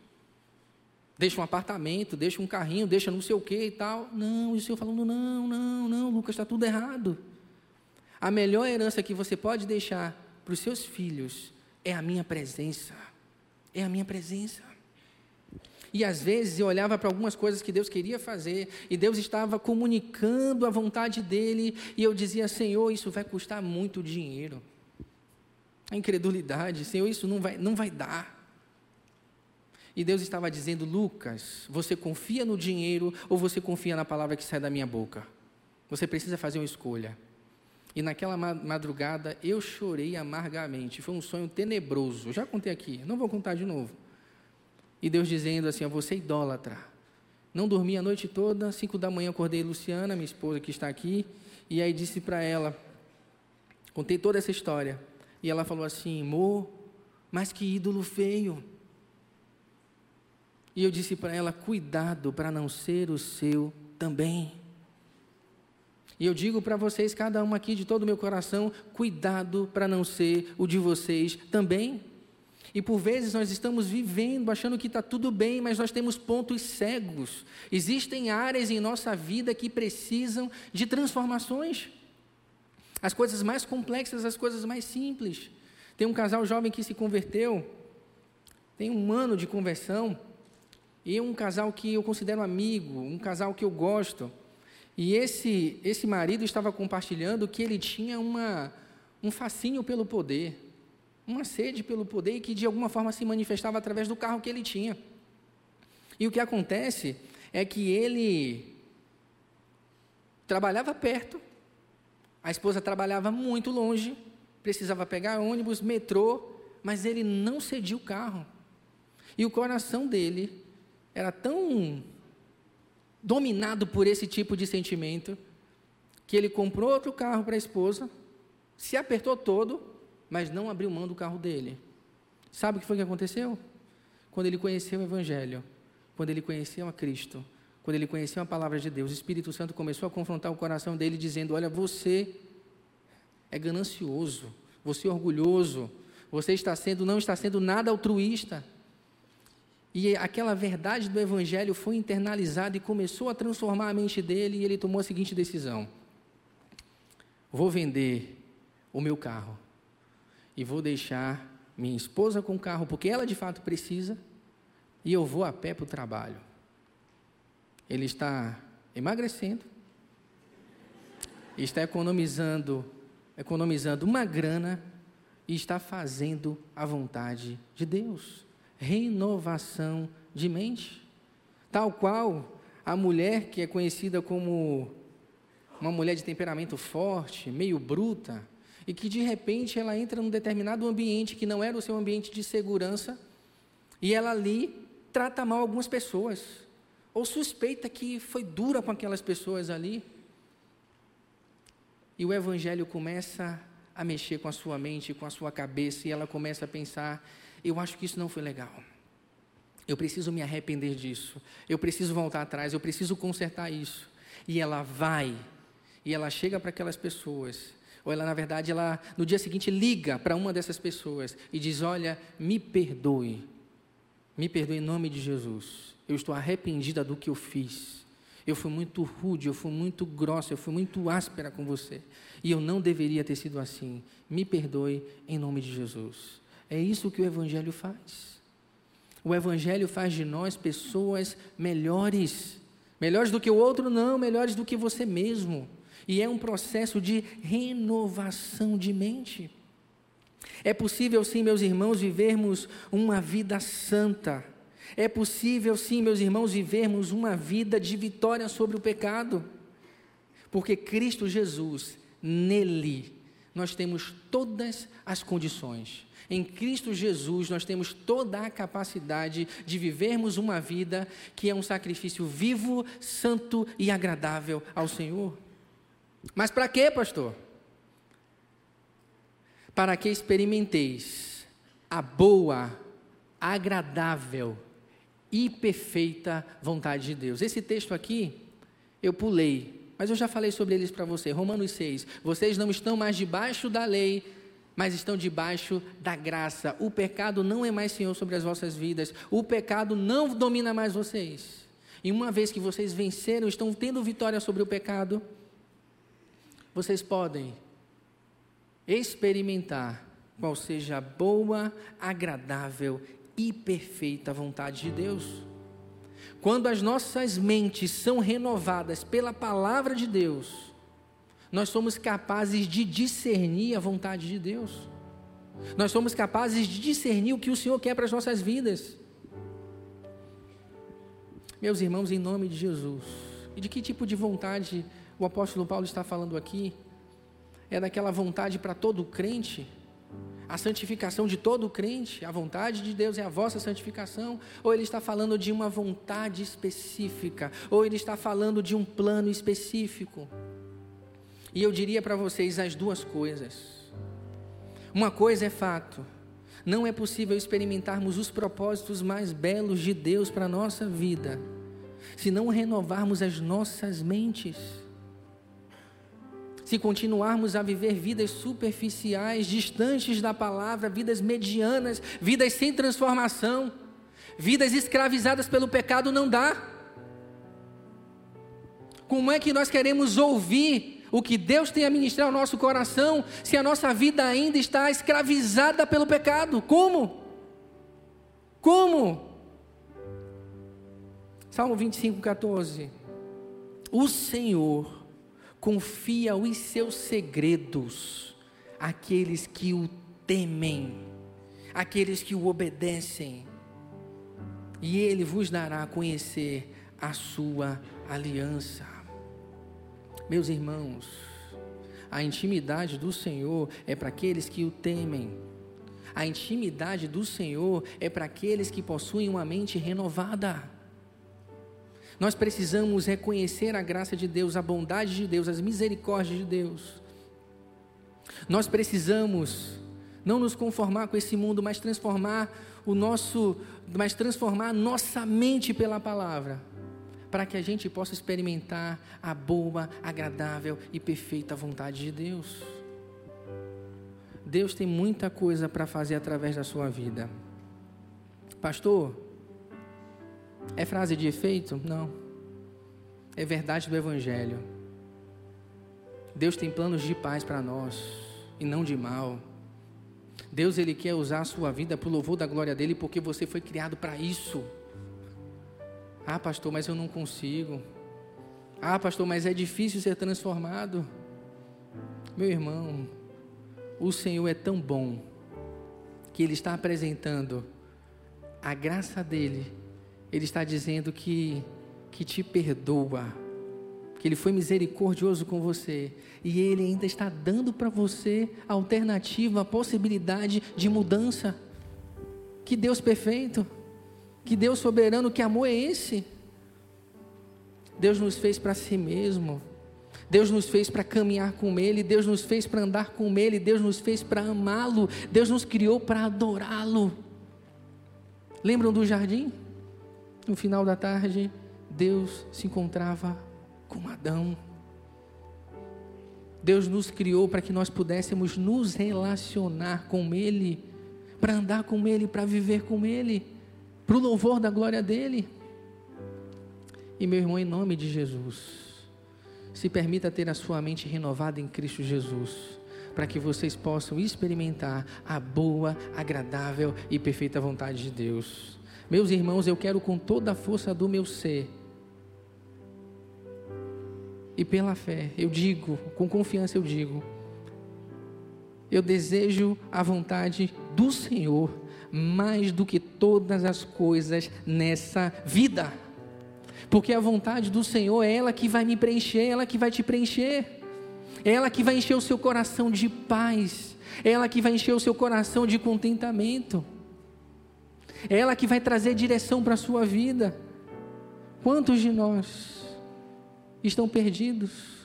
Deixa um apartamento, deixa um carrinho, deixa não sei o que e tal. Não, e o Senhor falando: não, não, não, Lucas, está tudo errado. A melhor herança que você pode deixar para os seus filhos é a minha presença é a minha presença. E às vezes eu olhava para algumas coisas que Deus queria fazer, e Deus estava comunicando a vontade dele, e eu dizia: Senhor, isso vai custar muito dinheiro. A incredulidade, Senhor, isso não vai, não vai dar. E Deus estava dizendo: Lucas, você confia no dinheiro ou você confia na palavra que sai da minha boca? Você precisa fazer uma escolha. E naquela madrugada eu chorei amargamente. Foi um sonho tenebroso. Já contei aqui, não vou contar de novo. E Deus dizendo assim: Você é idólatra. Não dormi a noite toda. Cinco da manhã acordei Luciana, minha esposa que está aqui. E aí disse para ela: Contei toda essa história. E ela falou assim: Amor, mas que ídolo feio. E eu disse para ela: Cuidado para não ser o seu também. E eu digo para vocês, cada um aqui de todo o meu coração, cuidado para não ser o de vocês também. E por vezes nós estamos vivendo achando que está tudo bem, mas nós temos pontos cegos. Existem áreas em nossa vida que precisam de transformações. As coisas mais complexas, as coisas mais simples. Tem um casal jovem que se converteu, tem um ano de conversão, e um casal que eu considero amigo, um casal que eu gosto. E esse, esse marido estava compartilhando que ele tinha uma, um fascínio pelo poder, uma sede pelo poder e que de alguma forma se manifestava através do carro que ele tinha. E o que acontece é que ele trabalhava perto, a esposa trabalhava muito longe, precisava pegar ônibus, metrô, mas ele não cedia o carro. E o coração dele era tão dominado por esse tipo de sentimento, que ele comprou outro carro para a esposa, se apertou todo, mas não abriu mão do carro dele. Sabe o que foi que aconteceu? Quando ele conheceu o Evangelho, quando ele conheceu a Cristo, quando ele conheceu a palavra de Deus, o Espírito Santo começou a confrontar o coração dele, dizendo: Olha, você é ganancioso, você é orgulhoso, você está sendo, não está sendo nada altruísta. E aquela verdade do Evangelho foi internalizada e começou a transformar a mente dele, e ele tomou a seguinte decisão: Vou vender o meu carro e vou deixar minha esposa com o carro, porque ela de fato precisa, e eu vou a pé para o trabalho. Ele está emagrecendo, está economizando, economizando uma grana e está fazendo a vontade de Deus. Renovação de mente. Tal qual a mulher que é conhecida como uma mulher de temperamento forte, meio bruta, e que de repente ela entra num determinado ambiente que não era o seu ambiente de segurança, e ela ali trata mal algumas pessoas, ou suspeita que foi dura com aquelas pessoas ali. E o evangelho começa a mexer com a sua mente, com a sua cabeça, e ela começa a pensar: eu acho que isso não foi legal. Eu preciso me arrepender disso. Eu preciso voltar atrás, eu preciso consertar isso. E ela vai e ela chega para aquelas pessoas, ou ela, na verdade, ela no dia seguinte liga para uma dessas pessoas e diz: Olha, me perdoe, me perdoe em nome de Jesus, eu estou arrependida do que eu fiz. Eu fui muito rude, eu fui muito grossa, eu fui muito áspera com você. E eu não deveria ter sido assim. Me perdoe em nome de Jesus. É isso que o Evangelho faz. O Evangelho faz de nós pessoas melhores. Melhores do que o outro, não, melhores do que você mesmo. E é um processo de renovação de mente. É possível, sim, meus irmãos, vivermos uma vida santa. É possível, sim, meus irmãos, vivermos uma vida de vitória sobre o pecado. Porque Cristo Jesus, nele, nós temos todas as condições. Em Cristo Jesus, nós temos toda a capacidade de vivermos uma vida que é um sacrifício vivo, santo e agradável ao Senhor. Mas para quê, pastor? Para que experimenteis a boa, agradável e perfeita vontade de Deus. Esse texto aqui, eu pulei, mas eu já falei sobre eles para você. Romanos 6. Vocês não estão mais debaixo da lei, mas estão debaixo da graça. O pecado não é mais senhor sobre as vossas vidas. O pecado não domina mais vocês. E uma vez que vocês venceram, estão tendo vitória sobre o pecado, vocês podem experimentar qual seja a boa, agradável e perfeita vontade de Deus. Quando as nossas mentes são renovadas pela palavra de Deus, nós somos capazes de discernir a vontade de Deus. Nós somos capazes de discernir o que o Senhor quer para as nossas vidas. Meus irmãos, em nome de Jesus, e de que tipo de vontade o apóstolo Paulo está falando aqui é daquela vontade para todo crente, a santificação de todo crente, a vontade de Deus é a vossa santificação, ou ele está falando de uma vontade específica, ou ele está falando de um plano específico. E eu diria para vocês as duas coisas. Uma coisa é fato, não é possível experimentarmos os propósitos mais belos de Deus para a nossa vida, se não renovarmos as nossas mentes se continuarmos a viver vidas superficiais, distantes da palavra, vidas medianas, vidas sem transformação, vidas escravizadas pelo pecado, não dá. Como é que nós queremos ouvir o que Deus tem a ministrar ao nosso coração se a nossa vida ainda está escravizada pelo pecado? Como? Como? Salmo 25, 14. O Senhor confia os seus segredos àqueles que o temem, àqueles que o obedecem, e ele vos dará a conhecer a sua aliança. Meus irmãos, a intimidade do Senhor é para aqueles que o temem. A intimidade do Senhor é para aqueles que possuem uma mente renovada. Nós precisamos reconhecer a graça de Deus, a bondade de Deus, as misericórdias de Deus. Nós precisamos Não nos conformar com esse mundo, mas transformar o nosso, mas transformar nossa mente pela palavra, para que a gente possa experimentar a boa, agradável e perfeita vontade de Deus. Deus tem muita coisa para fazer através da sua vida. Pastor, é frase de efeito? Não. É verdade do Evangelho. Deus tem planos de paz para nós e não de mal. Deus ele quer usar a sua vida para o louvor da glória dele, porque você foi criado para isso. Ah, pastor, mas eu não consigo. Ah, pastor, mas é difícil ser transformado. Meu irmão, o Senhor é tão bom que ele está apresentando a graça dele. Ele está dizendo que que te perdoa que Ele foi misericordioso com você e Ele ainda está dando para você a alternativa, a possibilidade de mudança. Que Deus perfeito, que Deus soberano, que amor é esse? Deus nos fez para si mesmo, Deus nos fez para caminhar com Ele, Deus nos fez para andar com Ele, Deus nos fez para amá-lo, Deus nos criou para adorá-lo. Lembram do jardim? No final da tarde, Deus se encontrava com Adão. Deus nos criou para que nós pudéssemos nos relacionar com Ele, para andar com Ele, para viver com Ele, para o louvor da glória dEle. E meu irmão, em nome de Jesus, se permita ter a sua mente renovada em Cristo Jesus, para que vocês possam experimentar a boa, agradável e perfeita vontade de Deus. Meus irmãos, eu quero com toda a força do meu ser e pela fé, eu digo, com confiança eu digo, eu desejo a vontade do Senhor mais do que todas as coisas nessa vida. Porque a vontade do Senhor é ela que vai me preencher, é ela que vai te preencher. É ela que vai encher o seu coração de paz, é ela que vai encher o seu coração de contentamento. Ela que vai trazer direção para a sua vida. Quantos de nós estão perdidos,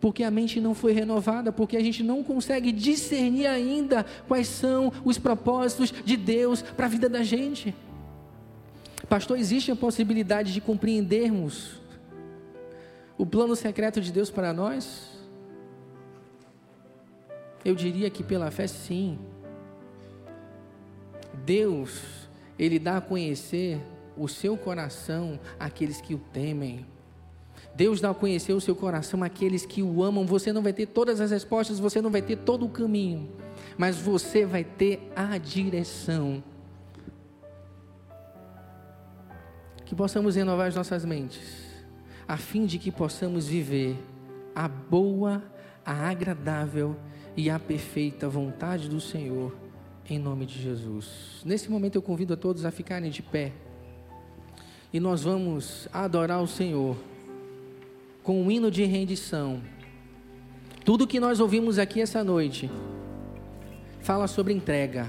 porque a mente não foi renovada, porque a gente não consegue discernir ainda quais são os propósitos de Deus para a vida da gente. Pastor, existe a possibilidade de compreendermos o plano secreto de Deus para nós? Eu diria que pela fé, sim. Deus, Ele dá a conhecer o seu coração àqueles que o temem. Deus dá a conhecer o seu coração àqueles que o amam. Você não vai ter todas as respostas, você não vai ter todo o caminho, mas você vai ter a direção. Que possamos renovar as nossas mentes, a fim de que possamos viver a boa, a agradável e a perfeita vontade do Senhor, em nome de Jesus. Nesse momento eu convido a todos a ficarem de pé e nós vamos adorar o Senhor com um hino de rendição. Tudo que nós ouvimos aqui essa noite fala sobre entrega,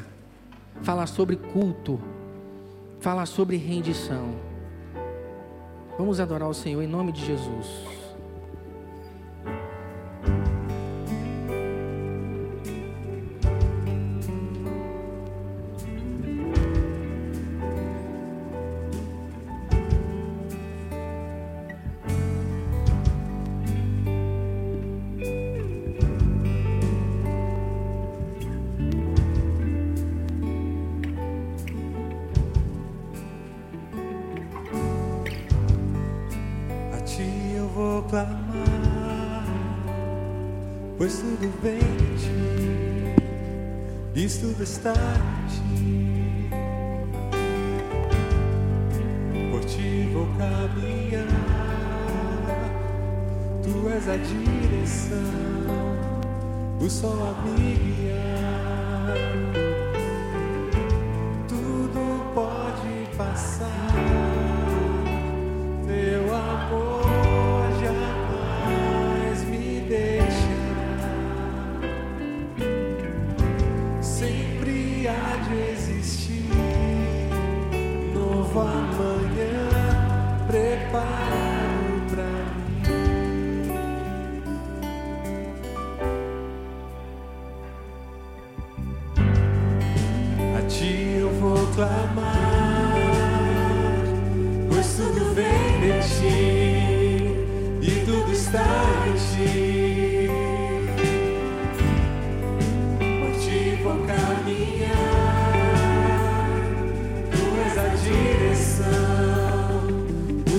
fala sobre culto, fala sobre rendição. Vamos adorar o Senhor em nome de Jesus.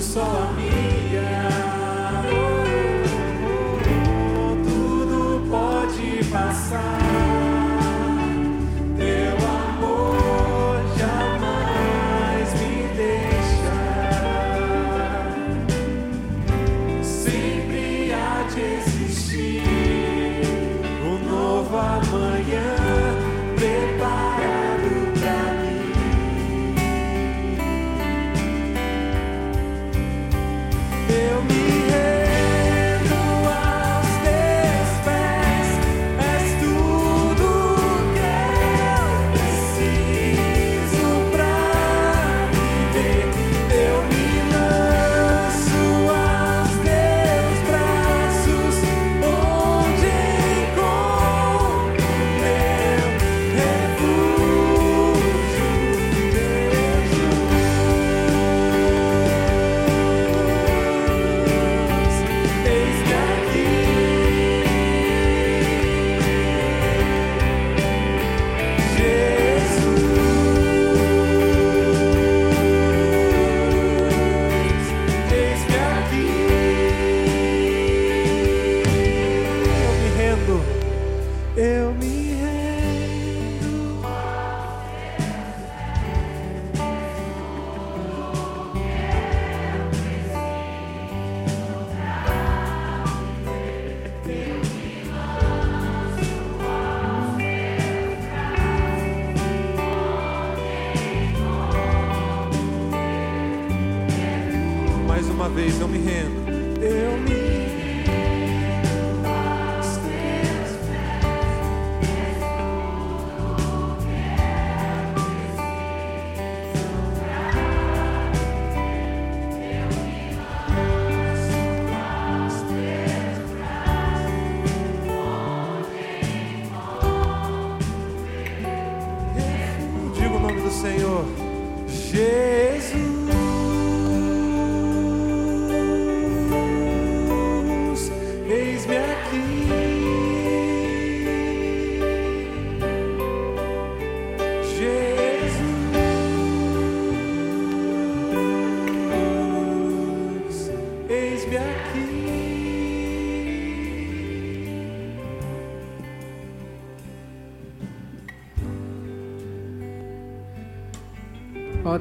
Sol a minha. Tudo pode passar.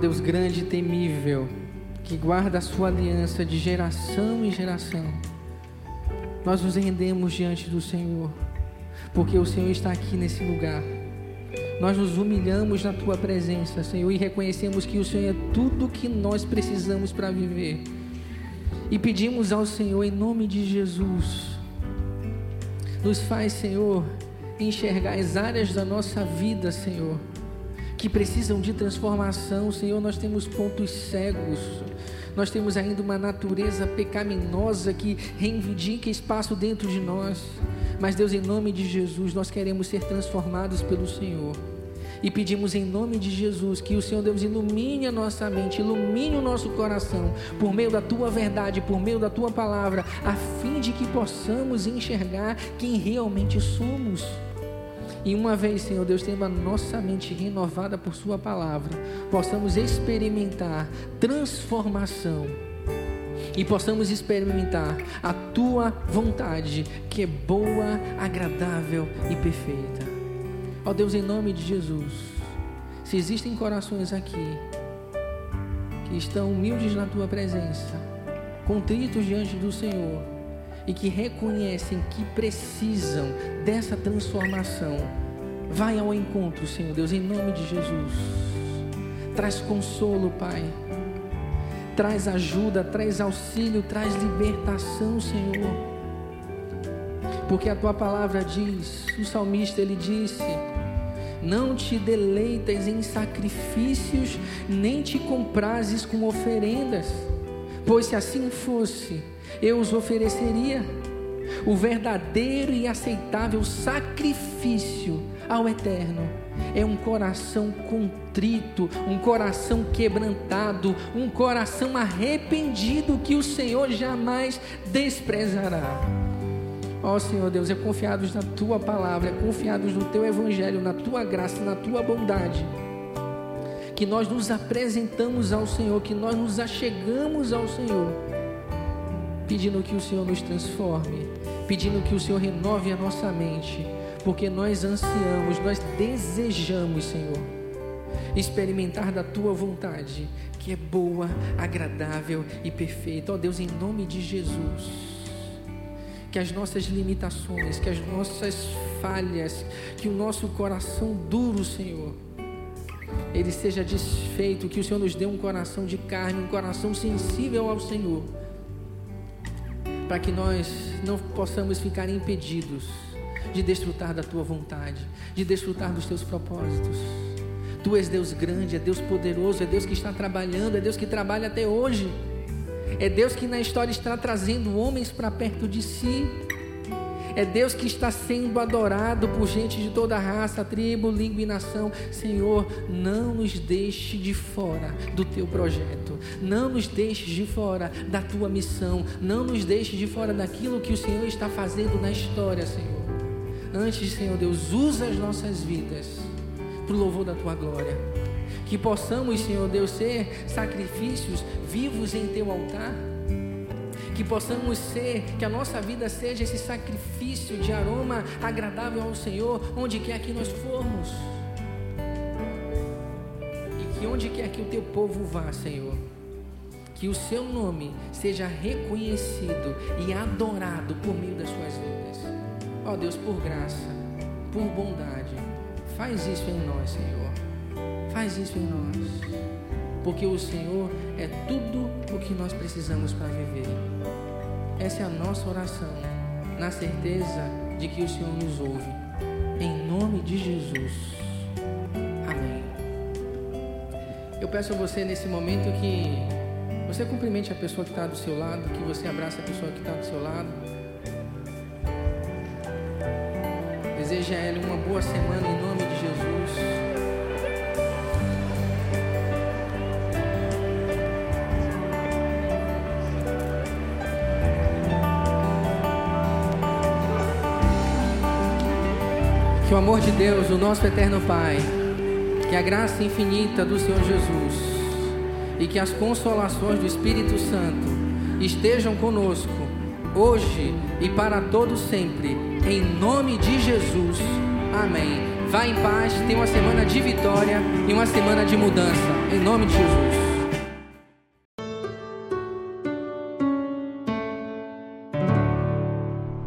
Deus grande e temível, que guarda a sua aliança de geração em geração, nós nos rendemos diante do Senhor, porque o Senhor está aqui nesse lugar. Nós nos humilhamos na tua presença, Senhor, e reconhecemos que o Senhor é tudo o que nós precisamos para viver. E pedimos ao Senhor, em nome de Jesus, nos faz, Senhor, enxergar as áreas da nossa vida, Senhor, que precisam de transformação, Senhor. Nós temos pontos cegos, nós temos ainda uma natureza pecaminosa que reivindica espaço dentro de nós. Mas, Deus, em nome de Jesus, nós queremos ser transformados pelo Senhor. E pedimos em nome de Jesus que o Senhor Deus ilumine a nossa mente, ilumine o nosso coração, por meio da tua verdade, por meio da tua palavra, a fim de que possamos enxergar quem realmente somos. E uma vez, Senhor Deus, tendo a nossa mente renovada por Sua palavra, possamos experimentar transformação e possamos experimentar a Tua vontade, que é boa, agradável e perfeita. Ó Deus, em nome de Jesus, se existem corações aqui que estão humildes na Tua presença, contritos diante do Senhor, e que reconhecem que precisam dessa transformação, vai ao encontro, Senhor Deus, em nome de Jesus. Traz consolo, Pai. Traz ajuda, traz auxílio, traz libertação, Senhor. Porque a tua palavra diz, o salmista ele disse: Não te deleitas em sacrifícios, nem te comprases com oferendas, pois se assim fosse, eu os ofereceria. O verdadeiro e aceitável sacrifício ao eterno. É um coração contrito, um coração quebrantado, um coração arrependido que o Senhor jamais desprezará. Ó oh, Senhor Deus, é confiados na tua palavra, é confiados no teu evangelho, na tua graça, na tua bondade. Que nós nos apresentamos ao Senhor, que nós nos achegamos ao Senhor, pedindo que o Senhor nos transforme, pedindo que o Senhor renove a nossa mente, porque nós ansiamos, nós desejamos, Senhor, experimentar da tua vontade, que é boa, agradável e perfeita. Ó oh, Deus, em nome de Jesus que as nossas limitações, que as nossas falhas, que o nosso coração duro, Senhor, ele seja desfeito, que o Senhor nos dê um coração de carne, um coração sensível ao Senhor, para que nós não possamos ficar impedidos de desfrutar da tua vontade, de desfrutar dos teus propósitos. Tu és Deus grande, é Deus poderoso, é Deus que está trabalhando, é Deus que trabalha até hoje. É Deus que na história está trazendo homens para perto de si. É Deus que está sendo adorado por gente de toda raça, tribo, língua e nação. Senhor, não nos deixe de fora do teu projeto. Não nos deixe de fora da tua missão. Não nos deixe de fora daquilo que o Senhor está fazendo na história, Senhor. Antes, Senhor Deus, usa as nossas vidas para o louvor da tua glória. Que possamos, Senhor Deus, ser sacrifícios vivos em teu altar. Que possamos ser, que a nossa vida seja esse sacrifício de aroma agradável ao Senhor, onde quer que nós formos. E que onde quer que o teu povo vá, Senhor, que o seu nome seja reconhecido e adorado por meio das suas vidas. Ó oh, Deus, por graça, por bondade, faz isso em nós, Senhor. Faz isso em nós porque o Senhor é tudo o que nós precisamos para viver. Essa é a nossa oração, na certeza de que o Senhor nos ouve. Em nome de Jesus. Amém. Eu peço a você nesse momento que você cumprimente a pessoa que está do seu lado, que você abrace a pessoa que está do seu lado. Deseja a ela uma boa semana em nome Que o amor de Deus, o nosso eterno Pai, que a graça infinita do Senhor Jesus e que as consolações do Espírito Santo estejam conosco hoje e para todos sempre, em nome de Jesus. Amém. Vá em paz, tenha uma semana de vitória e uma semana de mudança, em nome de Jesus.